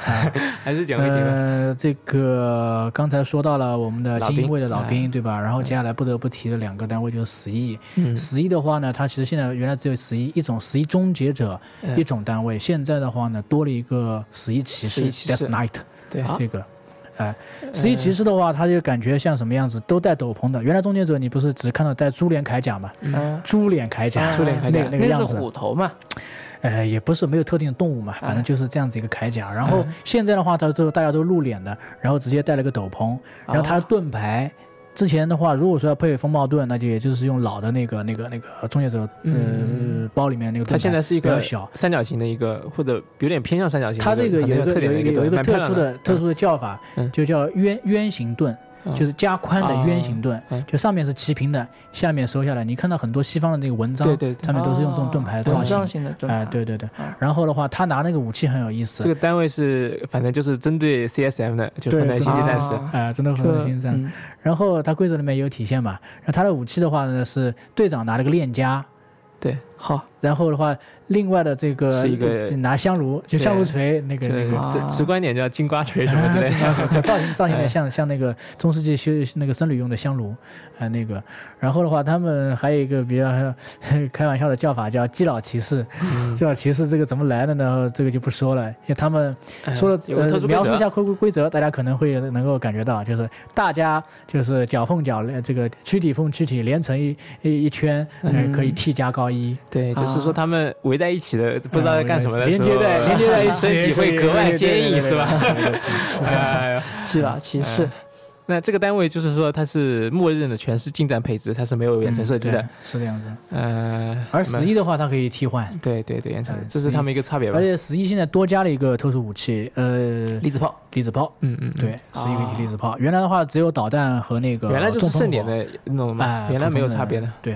还是讲回迪吧。呃，这个刚才说到了我们的精英卫的老兵，哎对吧？然后接下来不得不提的两个单位就是十一。嗯十一的话呢，它其实现在原来只有十一一种十一终结者嗯一种单位，现在的话呢多了一个十一骑士11骑士 Death Knight 对，这个。哎，十一骑士的话，他就感觉像什么样子，都带斗篷的。原来终结者你不是只看到带猪脸铠甲吗？嗯，猪脸铠甲，猪脸铠甲那个那个样子，虎头嘛，呃，也不是没有特定的动物嘛，反正就是这样子一个铠甲。然后现在的话，它都大家都露脸的，然后直接戴了个斗篷，然后它的盾牌。之前的话，如果说要配风暴盾，那就也就是用老的那个、那个、那个终结者呃包里面那个。它现在是一个比较小，三角形的一个，或者有点偏向三角形的它这个有一个有一个有一个特殊的的特殊的叫法嗯，就叫圆圆形盾。嗯就是加宽的圆形盾嗯，就上面是齐平的，下面收下来。你看到很多西方的那个文章，对对对上面都是用这种盾牌的造型的盾哎，对对对啊。然后的话，他拿那个武器很有意思这，个单位是反正就是针对 CSM 的，就对反正星际战士。啊哎，真的很心战。嗯然后它规则里面也有体现嘛。然后他的武器的话呢是队长拿了个链枷，对，好，然后的话另外的这个是一个拿香炉，就香炉锤那个那个。直观点叫金瓜锤什么之类的。[laughs] 造型造型有点像像那个中世纪修那个僧侣用的香炉，啊、那个，然后的话，他们还有一个比较开玩笑的叫法叫基佬骑士，嗯。基佬骑士这个怎么来的呢？这个就不说了，因为他们说了、描述一下规规规则，大家可能会能够感觉到，就是大家就是脚碰脚呃这个躯体碰躯体连成一一一圈，可以 T 加高一，对，就是说他们围在一起的，不知道在干什么的连时候，接在连接在一起，[laughs] 身体会格外坚硬，是吧？吧？哎呀基佬骑士嗯，那这个单位就是说它是默认的全是近战配置，它是没有远程射击的嗯。是这样子。呃，而十一的话，它可以替换，对对对，远程嗯，这是他们一个差别吧而？且十一现在多加了一个特殊武器，呃，粒子炮，粒子炮。嗯嗯，嗯对，十一个粒子炮。原来的话只有导弹和那个原来就是盛典的那种嘛哎，原来没有差别的。对，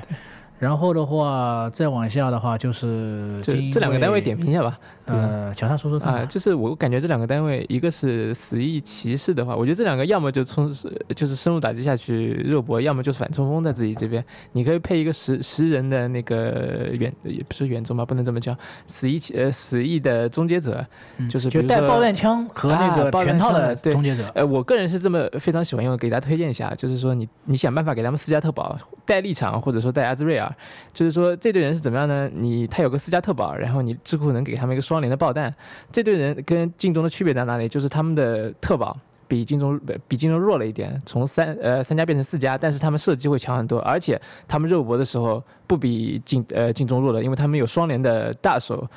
然后的话再往下的话就是这这两个单位点评一下吧。呃，小夏说说看啊、吧。就是我感觉这两个单位，一个是死翼骑士的话，我觉得这两个要么就冲就是深入打击下去肉搏，要么就是反冲锋在自己这边。你可以配一个十十人的那个远也不是远中吧，不能这么叫，死翼骑呃死翼的终结者，嗯就是就带爆弹枪和那个全套的对终结者。呃，我个人是这么非常喜欢用，给大家推荐一下，就是说你你想办法给他们斯加特保，带立场或者说带阿兹瑞尔，就是说这队人是怎么样呢？你他有个私家特保，然后你智库能给他们一个双联的爆弹，这队人跟镜中的区别在哪里？就是他们的特保。比镜中呃比镜中弱了一点，从三呃三家变成四家，但是他们射击会强很多，而且他们肉搏的时候不比镜呃镜中弱了，因为他们有双联的大手。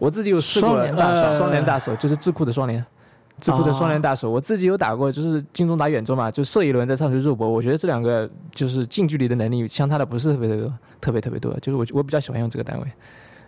我自己有试过双联大手呃双连大手，就是智库的双连。智库的双连大手，我自己有打过，就是近中打远中嘛，就射一轮再上去肉搏。我觉得这两个就是近距离的能力相差的不是特别的多，特别特别多。就是我我比较喜欢用这个单位。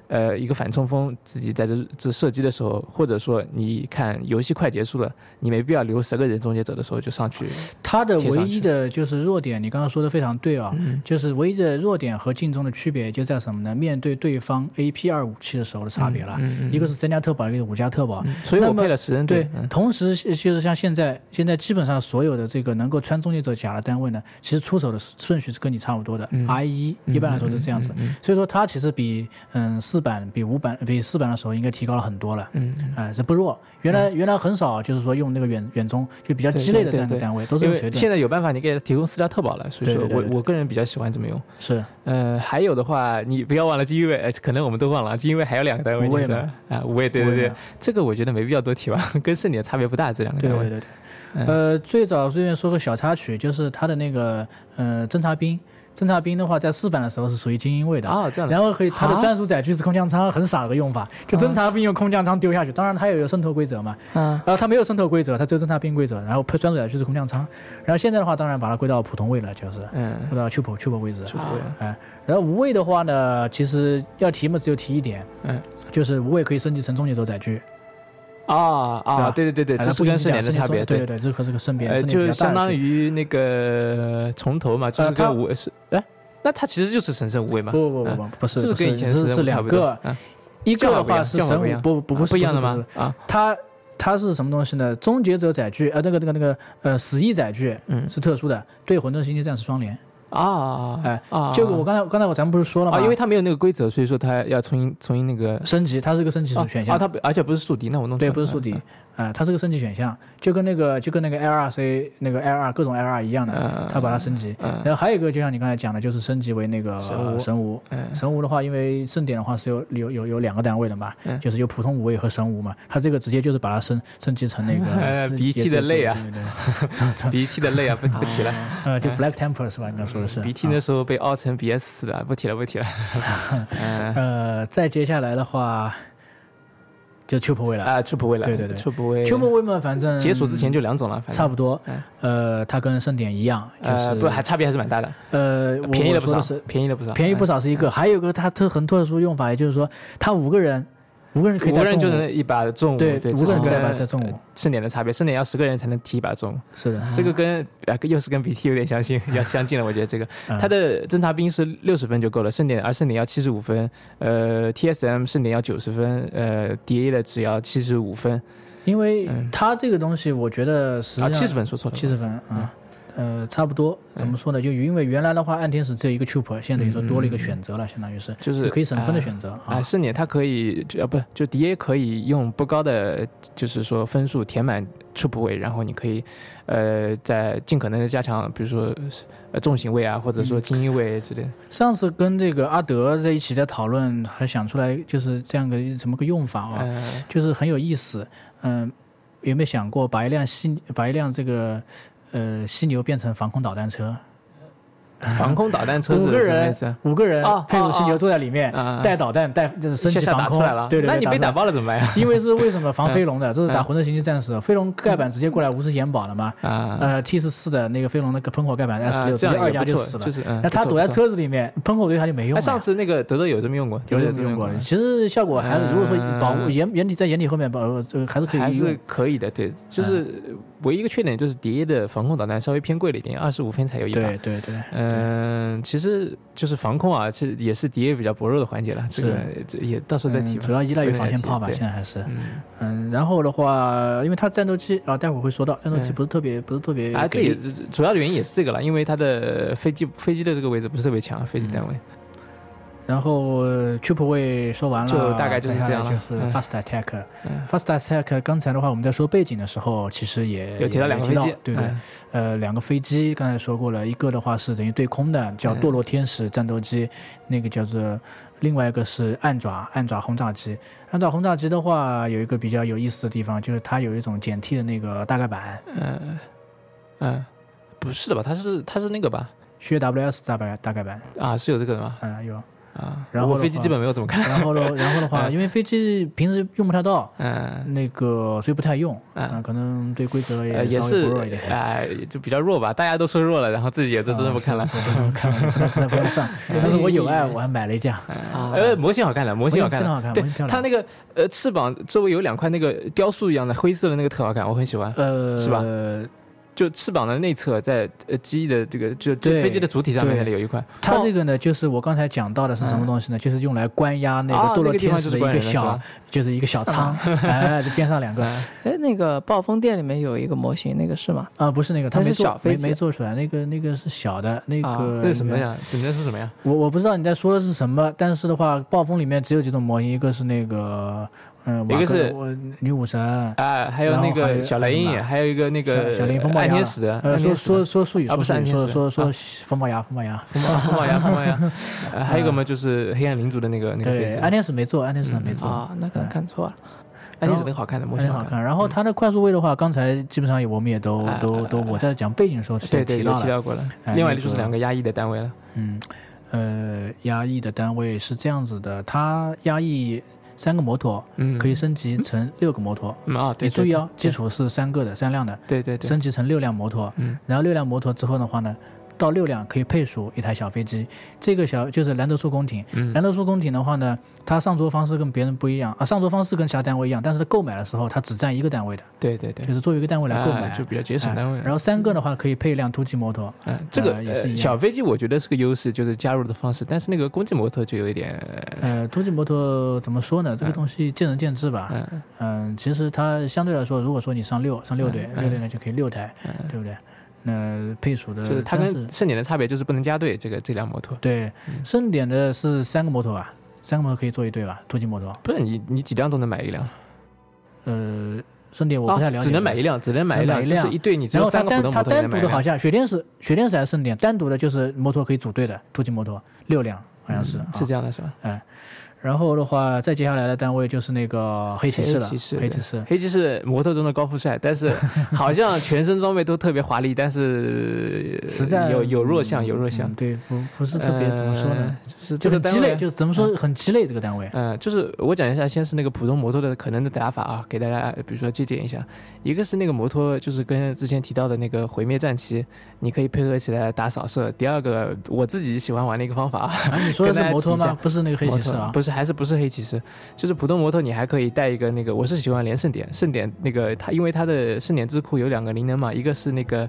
呃，一个反冲锋自己在这这射击的时候，或者说你看游戏快结束了，你没必要留十个人终结者的时候就上去。他的唯一的就是弱点，你刚刚说的非常对啊，嗯就是唯一的弱点和镜中的区别就在什么呢？面对对方 AP 二武器的时候的差别了，嗯嗯一个是增加特保，一个是五加特保。嗯所以我配了十人对队。，嗯同时就是像现在，现在基本上所有的这个能够穿终结者甲的单位呢，其实出手的顺序是跟你差不多的、嗯 i 一一般来说是这样子。嗯所以说它其实比嗯四版、比五版、比四版的时候应该提高了很多了。嗯，哎、这不弱。原来、原来很少，就是说用那个远远中就比较鸡肋的这样的单位，都是因为用绝对现在有办法，你给他提供私家特保了，所以说我我个人比较喜欢这么用。是呃，还有的话，你不要忘了金卫，呃可能我们都忘了，金卫还有两个单位，无畏你知道嘛啊，五位，对对对这个我觉得没必要多提吧，跟盛典差别不大，这两个单位。对对对对。嗯呃，最早顺便说个小插曲，就是他的那个呃侦察兵，侦察兵的话在四版的时候是属于精英位的。啊，这样，然后可以，他的啊专属载具是空降舱，很傻的用法，就侦察兵用空降舱丢下去。当然，他也有渗透规则嘛，嗯，然后它没有渗透规则，他只有侦察兵规则。然后配专属载具是空降舱。然后现在的话，当然把它归到普通位了，就是嗯，归到 t 普 t 普规则。是不会，哎，然后无畏的话呢，其实要提嘛，只有提一点，嗯，就是无畏可以升级成终结者载具。啊啊，对对对对，这是跟盛典的差别，对对对，这和这个盛典，呃，就相当于那个从头嘛，就是跟五是哎，那它其实就是神圣无畏嘛？不不不不不是，是跟以前是两个，一个的话是神武，不不不不一样的吗？啊，它它是什么东西呢？终结者载具，呃，那个那个那个呃，死翼载具，嗯，是特殊的，对混沌星际战士双连。啊，哎，就我刚才刚才我咱们不是说了吗？因为它没有那个规则，所以说它要重新重新那个升级，它是个升级选项。啊，它而且不是宿敌，那我弄对，不是宿敌。啊，它是个升级选项，就跟那个就跟那个 L R C 那个 L 二各种 L 二一样的，它把它升级。然后还有一个，就像你刚才讲的，就是升级为那个神无。神无的话，因为盛典的话是有有有有两个单位的嘛，就是有普通无畏和神无嘛。它这个直接就是把它升升级成那个 [laughs] 鼻涕的泪啊，[laughs] 鼻涕的泪啊，不不 [laughs] 提了。呃，就 Black Temple 是吧？你刚说的是鼻涕那时候被凹成 BS 死了，不提了不提了。呃，再接下来的话。就秋普威了啊，秋普威了，对对对，丘普威，丘普威嘛，反正解锁之前就两种了，差不多。呃，它跟盛典一样，就是不还差别还是蛮大的。呃，便宜了不少，便宜了不少，便宜不少是一个，还有一个它特很特殊用法，也就是说，它五个人。五个人可以，五个人就能一把重武，对，五个人带把这重武。盛典的差别，盛典要十个人才能提一把重武。是的，这个跟啊又是跟 BT 有点相近，[laughs] 要相近了。我觉得这个，他的侦察兵是六十分就够了，盛典而盛典要七十五分，呃，TSM 盛典要九十分，呃，DA 的只要七十五分。因为他这个东西，我觉得实际上七十分说错了，七十分啊。呃，差不多，怎么说呢？就因为原来的话，暗天使只有一个 troop，现在等于说多了一个选择了，相当于是，就是可以省分的选择啊。是你它可以，啊不，就 DA 可以用不高的，就是说分数填满 troop 位，然后你可以，呃，在尽可能的加强，比如说呃重型位啊，或者说精英位之类的。上次跟这个阿德在一起在讨论，还想出来就是这样个怎么个用法啊，就是很有意思。嗯，有没有想过把一辆新，把一辆这个？呃，犀牛变成防空导弹车。防空导弹车五个人，五个人配合犀牛坐在里面，带导弹，带就是升级防空。对对，那你被打爆了怎么办呀？因为是为什么防飞龙的？[laughs] 这是打混沌星际战士，飞龙盖板直接过来无视延保了嘛？呃，T 十四的那个飞龙那个喷火盖板 S 六直接二加就死了。那他躲在车子里面，喷火对他就没用。上次那个德德有这么用过，有这么用过。其实效果还是，如果说保护掩掩体在掩体后面保，这个还是可以。还是可以的，对，就是唯一一个缺点就是谍的防空导弹稍微偏贵了一点，二十五分才有一把。对对对，嗯。其实就是防空啊，其实也是敌比较薄弱的环节了。这个这也到时候再提。主要依赖于防线炮吧，现在还是。嗯，然后的话，因为它战斗机啊，待会儿会说到，战斗机不是特别不是特别。啊，这也主要的原因也是这个了，因为它的飞机飞机的这个位置不是特别强，飞机单位。然后位说完了，就大概就是这样就是 Fast Attack，Fast Attack。刚才的话，我们在说背景的时候，其实也有提到两个飞机，对对？呃，两个飞机，刚才说过了，一个的话是等于对空的，叫堕落天使战斗机，那个叫做另外一个是暗爪，暗爪轰炸机。暗爪轰炸机的话，有一个比较有意思的地方，就是它有一种减 T 的那个大盖板。嗯嗯，不是的吧？它是它是那个吧？学 WS 大盖大盖板啊，是有这个的吗？嗯，有。啊，然后飞机基本没有怎么看。然后呢，[laughs] 然后的话，因为飞机平时用不太到，嗯，那个所以不太用，啊，可能对规则也也是哎，就比较弱吧。大家都说弱了，然后自己也就真的不看了，不这么看了，不太不上。[laughs] 但是我有爱，我还买了一架。啊，呃，模型好看的，模型好看，好看，对，它那个呃翅膀周围有两块那个雕塑一样的灰色的那个特好看，我很喜欢，呃，是吧？就翅膀的内侧，在呃机翼的这个就飞机的主体上面那里有一块。它这个呢，就是我刚才讲到的是什么东西呢？就是用来关押那个堕落天使的一个小，就是一个小仓，[laughs] 哎，这边上两个。哎，那个暴风店里面有一个模型，那个是吗？啊，不是那个，它没做，没没做出来。那个那个是小的，那个那什么呀？你在说什么呀？我我不知道你在说的是什么，但是的话，暴风里面只有几种模型，一个是那个。嗯，一个是女武神啊，还有那个小雷音，还有一个那个小林风暴牙，天使呃，说说说术语，啊不是暗天使，说说风暴牙，风暴牙，风暴 [laughs] 风暴牙，风暴牙，[laughs] 还有一个嘛，就是黑暗领主的那个那个对，暗天使没做，暗天使没做啊，那可能看错了，暗天使很好看的，模型好看。然后它的快速位的话，刚才基本上我们也都都都我在讲背景的时候对对提到过了。另外就是两个压抑的单位了，嗯呃，压抑的单位是这样子的，它压抑。三个摩托，嗯，可以升级成六个摩托。啊，对，你注意哦，基础是三个的，三辆的。对对对。升级成六辆摩托，嗯，然后六辆摩托之后的话呢，到六辆可以配属一台小飞机。这个小就是兰德速宫廷。嗯兰德速宫廷的话呢，它上桌方式跟别人不一样啊，上桌方式跟其他单位一样，但是它购买的时候它只占一个单位的，对对对，就是作为一个单位来购买，啊就比较节省单位哎。然后三个的话可以配一辆突击摩托。嗯，这个呃也是一样呃小飞机我觉得是个优势，就是加入的方式，但是那个攻击摩托就有一点，呃，突击摩托怎么说呢？这个东西见仁见智吧。嗯嗯，其实它相对来说，如果说你上六上六队，嗯六队呢就可以六台，对不对？那配属的就是它跟盛典的差别就是不能加队，这个这辆摩托。对盛典的是三个摩托吧，三个摩托可以坐一队吧？突击摩托，不是你你几辆都能买一辆，呃，盛典我不太了解，只能买一辆，只能买一辆，是一队你只然后它有三个摩托你能买一辆。单独的好像雪天使雪天使还是盛典，单独的就是摩托可以组队的突击摩托六辆，好像是、嗯啊是这样的，是吧？然后的话，再接下来的单位就是那个黑骑士了，黑骑士黑骑士。黑骑士摩托中的高富帅，但是 [laughs] 好像全身装备都特别华丽，但是实在有有弱项，有弱项嗯，对，不不是特别怎么说呢，呃就是这个单位很鸡肋，就是怎么说很鸡肋这个单位。嗯，就是我讲一下，先是那个普通摩托的可能的打法啊，给大家比如说借鉴一下。一个是那个摩托，就是跟之前提到的那个毁灭战旗，你可以配合起来打扫射。第二个，我自己喜欢玩的一个方法啊，啊，你说的是 [laughs] 摩托吗？不是那个黑骑士啊？摩托还是不是黑骑士，就是普通摩托，你还可以带一个那个，我是喜欢连胜点，盛典那个它，因为它的盛典智库有两个灵能嘛，一个是那个，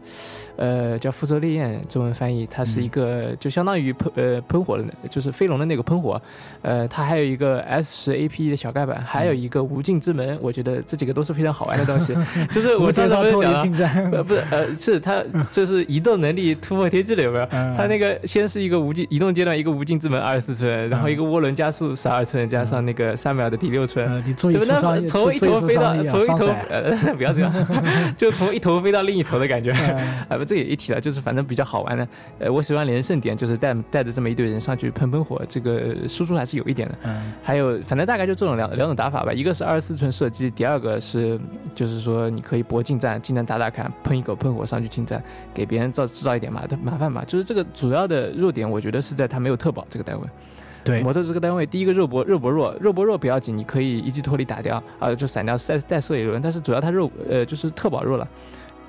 呃，叫辐射烈焰，中文翻译，它是一个、就相当于喷呃喷火的，就是飞龙的那个喷火，呃，它还有一个 S 十 AP 的小盖板，还有一个无尽之门，我觉得这几个都是非常好玩的东西，[laughs] 就是我介绍讲呃，不是，呃，是它 [laughs] 就是移动能力突破天际了，有没有？嗯。它那个先是一个无尽移动阶段，一个无尽之门二十四寸，然后一个涡轮加速十二寸，加上那个三秒的第六寸，呃，你注意对吧？出双那从一头飞到从一头，呃，[laughs] 不要这样，[laughs] 就从一头飞到另一头的感觉。嗯 [laughs] 啊，不，这也一提了，就是反正比较好玩的。呃，我喜欢连胜点，就是带带着这么一队人上去喷喷火，这个输出还是有一点的。嗯还有，反正大概就这种两两种打法吧，一个是二十四寸射击，第二个是就是说你可以搏近战，近战打打看，喷一口喷火上去近战，给别人造制造一点麻麻烦嘛。就是这个主要的弱点，我觉得是在它没有特保这个单位。对，模特这个单位，第一个肉搏肉搏弱，肉搏弱不要紧，你可以一记脱离打掉啊，就散掉再再射一轮。但是主要他肉呃就是特保弱了。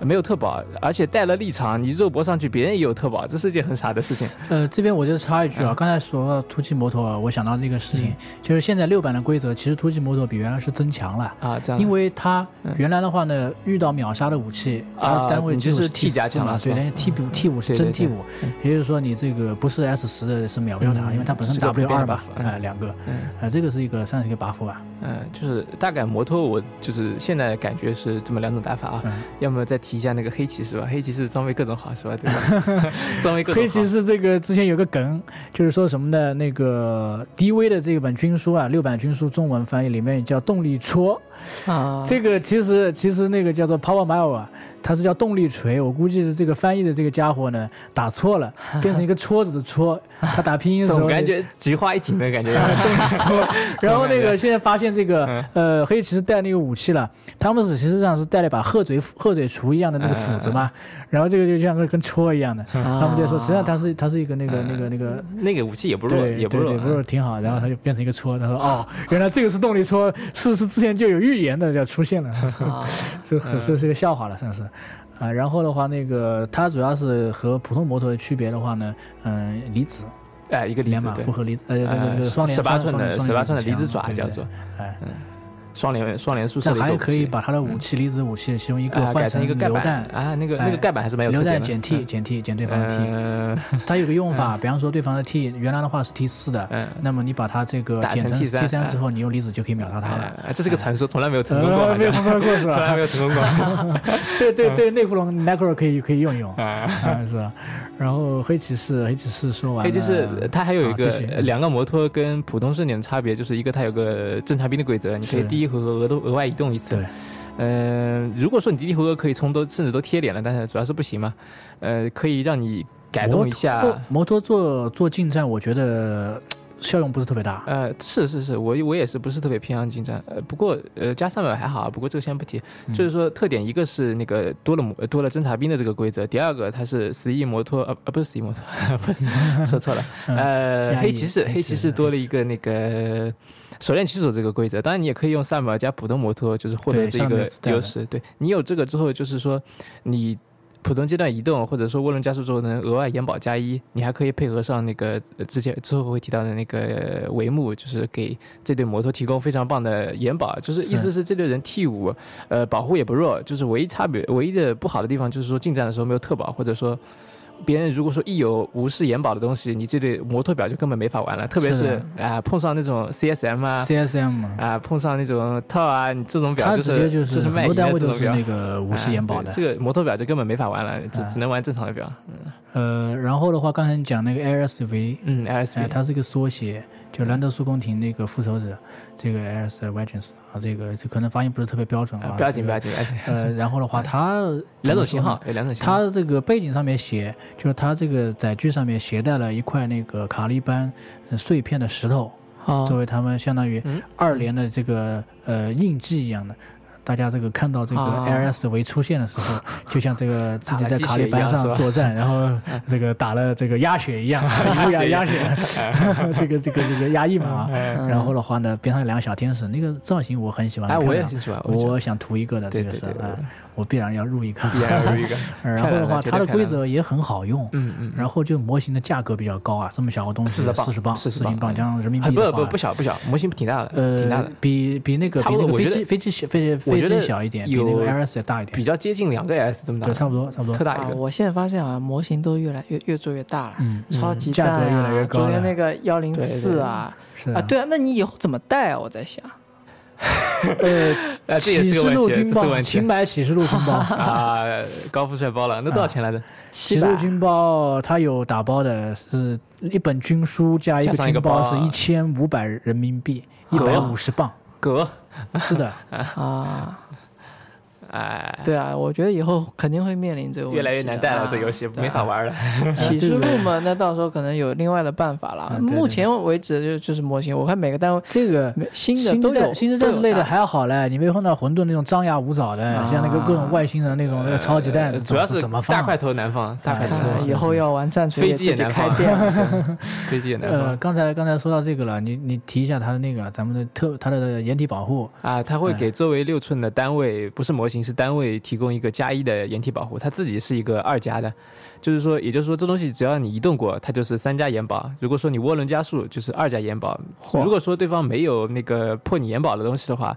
没有特保，而且带了立场，你肉搏上去，别人也有特保，这是件很傻的事情。呃，这边我就插一句啊，嗯。刚才说到突击摩托啊，我想到这个事情，就是现在六版的规则，其实突击摩托比原来是增强了。啊，这样，因为它嗯。原来的话呢，遇到秒杀的武器，它啊单位你就是 T 加强了是吧？但是 T 五 T 五是真对。对 T 对五，也就是说你这个不是 S 十的是秒不掉它，嗯。因为它本身这是个 W 普遍的二嘛 buff，，嗯哎，两个，嗯。呃，这个是一个算是一个 buff 吧，嗯，就是大概摩托，我就是现在感觉是这么两种打法啊。嗯，要么再提一下那个黑骑士吧，黑骑士装备各种好是吧？对吧？[laughs] 装备各种好。黑骑士这个之前有个梗，就是说什么呢？那个 DV 的这本军书啊，六版军书中文翻译里面叫动力戳，啊，这个其实其实那个叫做 Power Mile 啊，它是叫动力锤，我估计是这个翻译的这个家伙呢打错了，[laughs] 变成一个戳子的戳，他打拼音的时候总感觉菊花一紧的感觉。[laughs] 戳，[laughs] 然后那个现在发现这个呃黑骑士带那个武器了，他们是实际上是带了一把鹤嘴鹤嘴锄一样的那个斧子嘛，然后这个就像个跟戳一样的，他们就说实际上它是它是一个那个那个那个。那个武器也不弱，对也不弱，对对，不是挺好，然后他就变成一个戳，他说哦，原来这个是动力戳，是是之前就有预言的要出现了，啊，这很这是个笑话了，算是。啊，然后的话，那个它主要是和普通摩托的区别的话呢，嗯，离子哎，一个离子对连马复，合离子，呃，这个这个双连十八寸的双十八寸的离子爪叫做哎，双联双联速射但还可以把它的武器离子武器的其中一个换成一个盖板榴弹，啊，那个哎那个盖板还是蛮有的弹减 T 减 T 减对方的 T，嗯 [laughs] 它有个用法，比方说对方的 T 原来的话是 T 四的，嗯，那么你把它这个减成 T3 T 三之后，你用离子就可以秒杀它了。哎这是个传说，从来没有成功过，呃 [laughs] 没有成功过是吧？从来没？有成功过。[laughs] 对对对，内库龙 Necro 可以可以用用啊。啊，是吧？然后黑骑士黑骑士说完了，黑骑士它还有一个两个摩托跟普通圣典的差别，就是一个它有个侦察兵的规则，你可以第一回合额都额外移动一次对。嗯，如果说你滴滴回合可以充都甚至都贴脸了，但是主要是不行嘛。呃，可以让你改动一下。摩托摩托做做近战，我觉得效用不是特别大。呃，是是是，我我也是不是特别偏向近战，呃，不过呃加三百还好，不过这个先不提。嗯就是说特点，一个是那个多了模多了侦察兵的这个规则，第二个它是死翼摩托，呃呃不是死翼摩托，不 [laughs] 是说错了，呃黑骑士黑骑士多了一个那个手链骑手这个规则，当然你也可以用萨姆尔加普通摩托，就是获得这个优势。对你有这个之后，就是说你。普通阶段移动，或者说涡轮加速之后能额外延保加一，你还可以配合上那个呃之前之后会提到的那个帷幕，就是给这对摩托提供非常棒的延保。就是意思是这对人 T 五，呃，保护也不弱，就是唯一差别唯一的不好的地方就是说进站的时候没有特保，或者说。别人如果说一有无视延保的东西，你这对摩托表就根本没法玩了。特别是是啊、碰上那种 CSM 啊，CSM 嘛，啊，碰上那种套啊，你这种表它就是直接就就是卖单位都是那个无视延保的。这个摩托表就根本没法玩了，只啊。只能玩正常的表。嗯。呃，然后的话，刚才你讲那个 LSV，嗯哎，它是一个缩写，就兰德斯宫廷那个复仇者，这个 LS Vengeance 啊，这个这可能发音不是特别标准啊，啊不要紧，不要紧。呃，然后的话，[laughs] 它两种型号，有两种型号。它这个背景上面写，就是它这个载具上面携带了一块那个卡利班呃碎片的石头，好作为他们相当于嗯二连的这个呃印记一样的。大家这个看到这个啊 LSV 出现的时候，[laughs] 就像这个自己在卡利班上作战，[laughs] 然后这个打了这个鸭血一样，[laughs] 一路压鸭血，这个这个这个压抑嘛。嗯然后的话呢，边上有两个小天使，那个造型我很喜欢。哎，我也喜欢，我想图一个的，这个是啊，我必然要入一个。必然入一个。然后的话，它的规则也很好用。嗯嗯。然后就模型的价格比较高啊，这么小个东西40磅四十磅，40四十磅，磅加上人民啊币不不不小不小，模型挺大的，呃挺大呃的，，比比那个比那个飞机飞机小飞飞机我觉得小一点，比那有个 LS 也大一点比，较接近两个 S 这么大对，，差不多差不多特。大一啊，个。我现在发现啊，模型都越来越越做越大了。嗯，超级价格蛋啊越来越高昨天那个幺零对四啊是啊，对啊，那你以后怎么带啊？我在想，[laughs] 呃，启示录军包，是个问题请买 [laughs] 启示录军包。啊！高富帅包了，那多少钱来着？启示录军包它有打包的，是一本军书加一个军包包是一千五百人民币，一好百五十磅。格，是的，[laughs] 啊，哎，对啊，我觉得以后肯定会面临这个问题越来越难带了，啊这游戏没法玩了。[laughs] 启示录嘛，那到时候可能有另外的办法了。嗯对对目前为止就就是模型，我看每个单位这个新的星都有，之战之战士类的还好嘞，你没碰到混沌那种张牙舞爪的，啊像那个各种外星人那种那个超级蛋主要是怎么放啊大块头难放，大块头以后要玩战锤飞机也自己难放开店了。[laughs] 飞机也难呃，放刚才刚才说到这个了，你你提一下它的那个咱们的特它的掩体保护，啊！它会给周围六寸的单位，不是模型是单位提供一个加一的掩体保护，它自己是一个二加的，就是说，也就是说这东西只要你移动过，它就是三加延保。如果说你涡轮加速，就是二加延保。如果说对方没有那个破你延保的东西的话，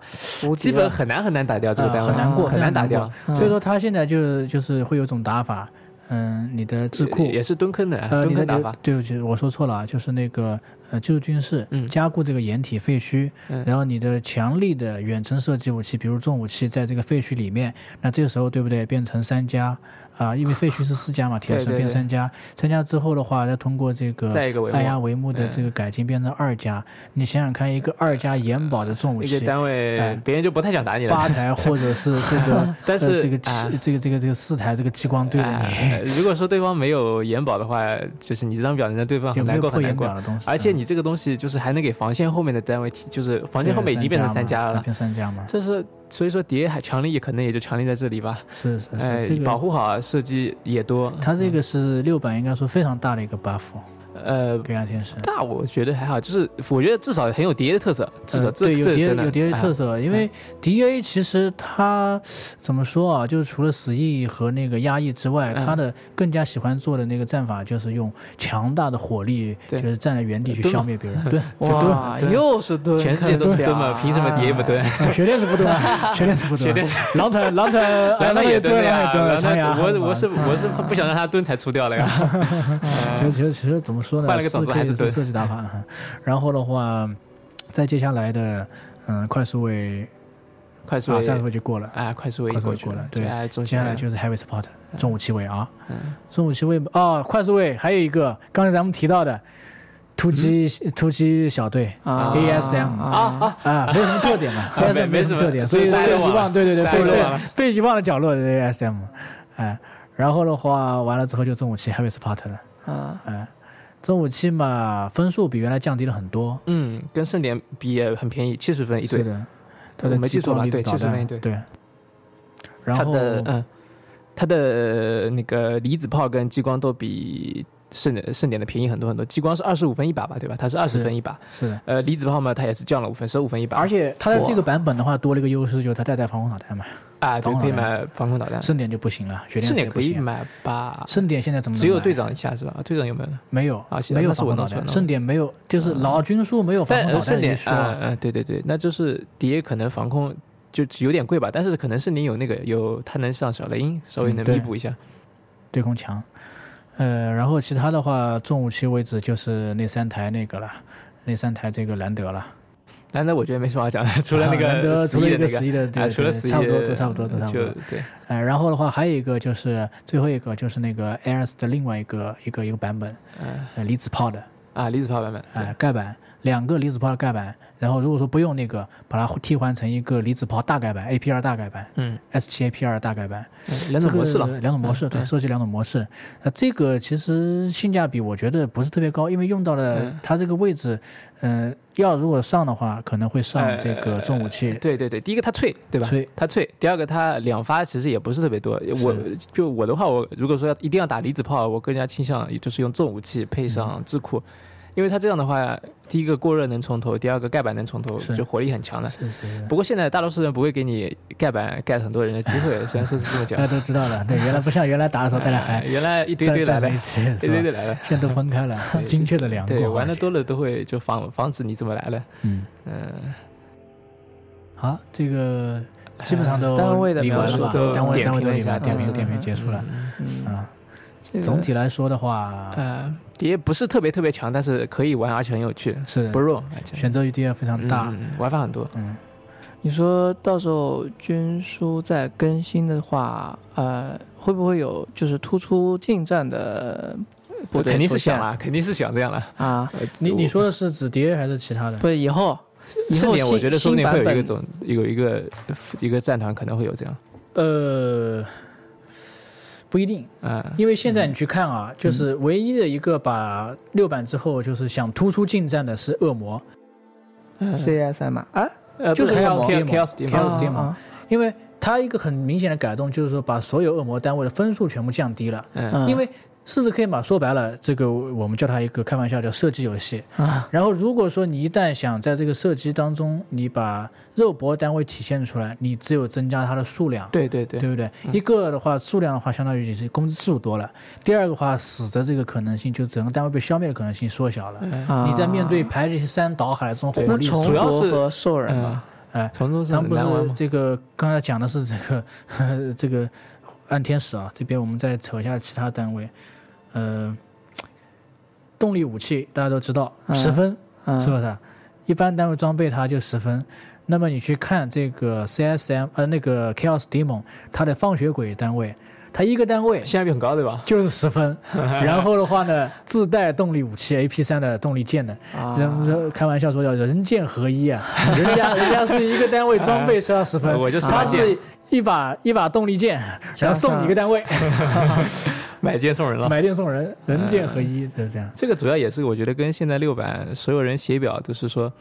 基本很难很难打掉这个呃单位，很难过，很难打掉。嗯所以说他现在就就是会有种打法，嗯，你的智库也是蹲坑的，呃，你的蹲坑打法。对不起，我说错了啊，就是那个呃技术军事嗯加固这个掩体废墟，嗯然后你的强力的远程射击武器，比如重武器，在这个废墟里面，那这个时候对不对？变成三加啊、因为废墟是四加嘛，铁神变三加，三加之后的话，再通过这个按压帷幕的嗯这个改进变成二加，你想想看，一个二加延保的重武器一个。单位哎，别人就不太想打你了。八台或者是 [laughs] 这个，但是呃、这个啊七这个这个这个四台这个激光对着你，哎如果说对方没有延保的话，就是你这张表能让对方就很难过，很难过。保的东西。而且嗯你这个东西就是还能给防线后面的单位提，就是防线后面已经变成三家了。变三家嘛，这是所以说叠还强力，可能也就强力在这里吧。是是是，哎这，个保护好设计也多。它这个是六版应该说非常大的一个 buff 呃，给暗天使。大我觉得还好，就是我觉得至少很有碟的特色，至少这呃对有这真的谍有谍的特哎色，因为 D A 其实它怎么说啊，就是除了死役和那个压抑之外，嗯它的更加喜欢做的那个战法就是用强大的火力，就是站在原地去消灭别人。对，就蹲。哇，又是蹲，全世界都是蹲嘛，[laughs] 看凭什么 D A 不蹲？啊雪链是不蹲啊，[laughs] 雪链是不蹲。[laughs] 狼腿狼腿狼狼人也蹲呀，狼也蹲了，狼长牙。人我我是我是不想让他蹲才出掉了呀。其实其实其实怎么说呢？换了个种四子还 K 是设计打法。然后的话，在接下来的嗯快速位啊，快速位下一位就过了。啊，快速位快速过去位过了对哎，中接下来就是 heavy support 重武器位啊，嗯重武器位哦，快速位还有一个刚才咱们提到的突击突击小队啊 ASM 啊啊，啊，没有什么特点嘛没，ASM 没什么特点，所以被遗忘，对对对，被被被遗忘的角落的 ASM，哎，然后的话完了之后就重武器 heavy support 了，啊，哎，重武器嘛分数比原来降低了很多，嗯，跟盛典比也很便宜，七十分一对。是的，它的我没记错吧？对激光离子导70分一对弹对，然它后的嗯，它的那个离子炮跟激光都比盛典盛典的便宜很多很多。激光是二十五分一把吧，对吧？它是二十分一把。是的，呃，离子炮嘛，它也是降了五分，十五分一把。而且它的这个版本的话，多了一个优势，就是它带带防空导弹嘛。啊，对，可以买防空导弹。盛典就不行了，盛典可以买吧？盛典现在怎么只有队长一下是吧？队长有没有？没有啊，没有防空导弹。盛典没有，就是老军书没有防空导弹。盛典啊，嗯，对对对，那就是谍可能防空就有点贵吧，但是可能是你有那个有，它能上小雷音，稍微能弥补一下对空墙。呃，然后其他的话，重武器位置就是那三台那个了，那三台这个兰德了。兰德我觉得没什么好讲的，除了那个除了一个十一的，对，除了差不多都差不多都差不多。对，呃，然后的话还有一个就是最后一个就是那个 Airs 的另外一个一个一个版本，呃，离子炮的啊，离子炮版本，哎，盖板。两个离子炮的盖板，然后如果说不用那个，把它替换成一个离子炮大盖板，A P 二大盖板，嗯，S 七 A P 二大盖板，两种模式了，两种模式，对，设计两种模式。那，这个其实性价比我觉得不是特别高，因为用到了它这个位置，嗯，要如果上的话，可能会上这个重武器。对对对，第一个它脆，对吧？脆，它脆。第二个它两发其实也不是特别多。我就我的话，我如果说要一定要打离子炮，我更加倾向就是用重武器配上智库。因为它这样的话，第一个过热能从头，第二个盖板能从头，就火力很强了。是是。不过现在大多数人不会给你盖板盖很多人的机会，虽然说是这么讲。大家都知道了，对，原来不像原来打的时候 [laughs] 大家还原来一堆堆来的，一堆堆来的，现在都分开了，[laughs] 精确的量过。对，玩的多了都会就防防止你怎么来了。嗯嗯。好，这个基本上都单位的描述都单位单位都理了，点评点评结束了。嗯啊。总体来说的话，呃，碟不是特别特别强，但是可以玩，而且很有趣，是不弱，选择余地也非常大，玩法很多。嗯，你说到时候军书在更新的话，呃，会不会有就是突出近战的？肯定是想啊，肯定是想这样了啊。你你说的是纸碟还是其他的？不，以后以后我觉得说不定会有一个总有一个一个战团可能会有这样。呃。不一定。啊，因为现在你去看啊，就是唯一的一个把六版之后就是想突出近战的是恶魔，C S M 啊，就是 Chaos Demon，Chaos Demon，因为它一个很明显的改动就是说把所有恶魔单位的分数全部降低了，因为。四十 K 嘛，说白了，这个我们叫它一个开玩笑叫射击游戏啊。然后如果说你一旦想在这个射击当中，你把肉搏单位体现出来，你只有增加它的数量，对对对，对不对？一个的话，数量的话，相当于就是攻击次数多了。第二个话，死的这个可能性，就整个单位被消灭的可能性缩小了。你在面对排这些山倒海这种火力，主要是和兽人嘛，哎，咱们不是这个刚才讲的是这个 [laughs] 这个暗天使啊，这边我们再扯一下其他单位。呃，动力武器大家都知道十分，是不是？一般单位装备它就十分。那么你去看这个 CSM，呃，那个 Chaos Demon，它的放血鬼单位，它一个单位性价比很高，对吧？就是十分。[laughs] 然后的话呢，自带动力武器 AP 三的动力剑的，人开玩笑说叫人剑合一啊，人家人家是一个单位装备 [laughs] 是要十分，我就是他是一把一把动力剑，然后送你一个单位。[laughs] 买剑送人了，买剑送人，人剑合一就是这样。这个主要也是我觉得跟现在六版所有人写表都是说，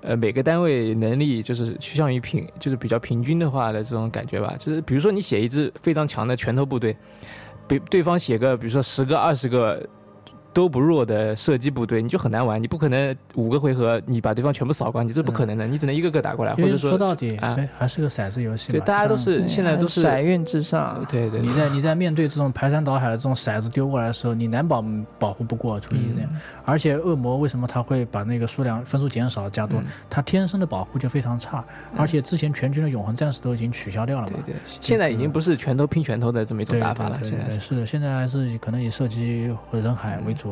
呃，每个单位能力就是趋向于平，就是比较平均的话的这种感觉吧。就是比如说你写一支非常强的拳头部队，比对方写个比如说十个二十个。都不弱的射击部队，你就很难玩。你不可能五个回合你把对方全部扫光，你这不可能的。你只能一个个打过来，或者说说到底啊，还是个骰子游戏。对，大家都是现在都是骰运至上。对对，你在你在面对这种排山倒海的这种骰子丢过来的时候，你难保保护不过初一这样。而且恶魔为什么他会把那个数量分数减少加多？他天生的保护就非常差，而且之前全军的永恒战士都已经取消掉了嘛。对对，现在已经不是拳头拼拳头的这么一种打法了。现在是的，现在还是可能以射击或人海为主。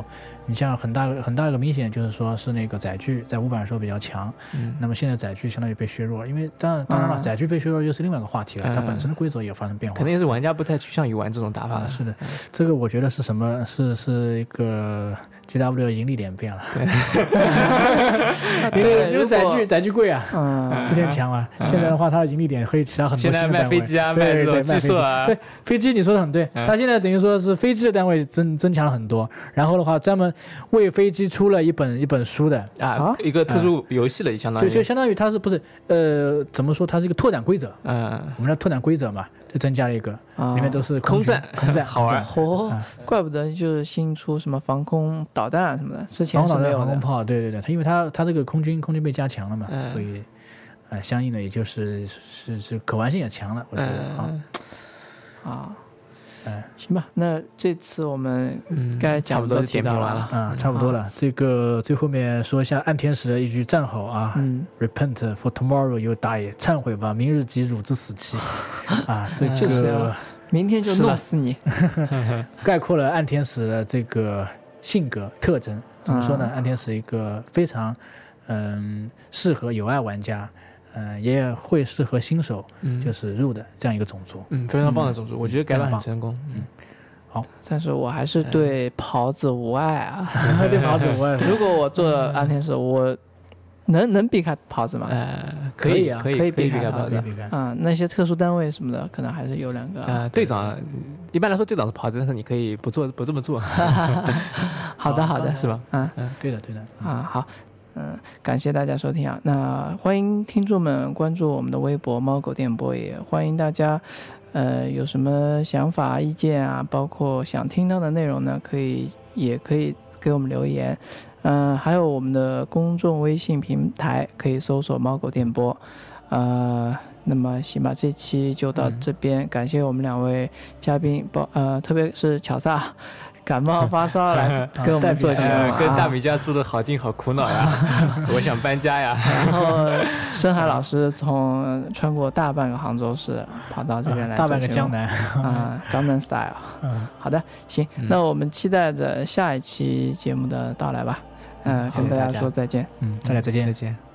你像很大很大一个明显就是说是那个载具在五版的时候比较强，嗯，那么现在载具相当于被削弱，因为当然当然了，载具被削弱又是另外一个话题了，它本身的规则也发生变化，肯定是玩家不太趋向于玩这种打法了。是的，这个我觉得是什么？是是一个 G W 盈利点变了，对，[laughs] 因为因为载具载具贵啊，嗯，之前强啊，现在的话它的盈利点可以起到很多现在卖飞机啊，对对卖飞机啊，对飞机你说的很对，它现在等于说是飞机的单位增增强了很多，然后。后的话，专门为飞机出了一本一本书的啊，一个特殊游戏了，相当于。就就相当于它是不是呃怎么说？它是一个拓展规则，嗯，我们的拓展规则嘛，就增加了一个，里面都是空战，空战 [laughs] 好玩，哦，怪不得就是新出什么防空导弹啊什么的，之前防空导弹、防空炮，对对对，它因为它它这个空军空军被加强了嘛，所以。呃，相应的也就是是是可玩性也强了，我觉得啊。啊，嗯，行吧，那这次我们该讲的点评完了啊，差不多了。这个最后面说一下暗天使的一句战吼啊嗯，Repent for tomorrow you die，忏悔吧，明日即汝之死期 [laughs] 啊，这个明天就弄死你 [laughs] [laughs] 概括了暗天使的这个性格特征。怎么说呢？暗天使一个非常嗯适合有爱玩家。嗯，也会适合新手，就是入的这样一个种族，嗯，非常棒的种族，我觉得改版很成功，嗯，好，但是我还是对袍子无爱啊，对袍子无爱。[laughs] [laughs] 如果我做安天使，我能能避开袍子吗？呃，可以啊，可以避开袍子，啊，那些特殊单位什么的，可能还是有两个。呃，队长，一般来说队长是袍子，但是你可以不做不这么做。[laughs] 好的，好的，是吧？嗯嗯，对的，对的，啊，好。嗯，感谢大家收听啊！那欢迎听众们关注我们的微博“猫狗电波”，也欢迎大家，呃，有什么想法、意见啊，包括想听到的内容呢，可以也可以给我们留言。嗯，还有我们的公众微信平台，可以搜索“猫狗电波”。呃，那么行吧，这期就到这边，感谢我们两位嘉宾，包呃，特别是乔萨。感冒发烧来跟 [laughs] 我们做节目，跟大米家住的好近，好苦恼呀！[laughs] 我想搬家呀。然后深海老师从穿过大半个杭州市跑到这边来，大半个江南啊，江南 style。嗯，好的，行，那我们期待着下一期节目的到来吧。嗯，跟大家说再见。嗯，大家再见，再见。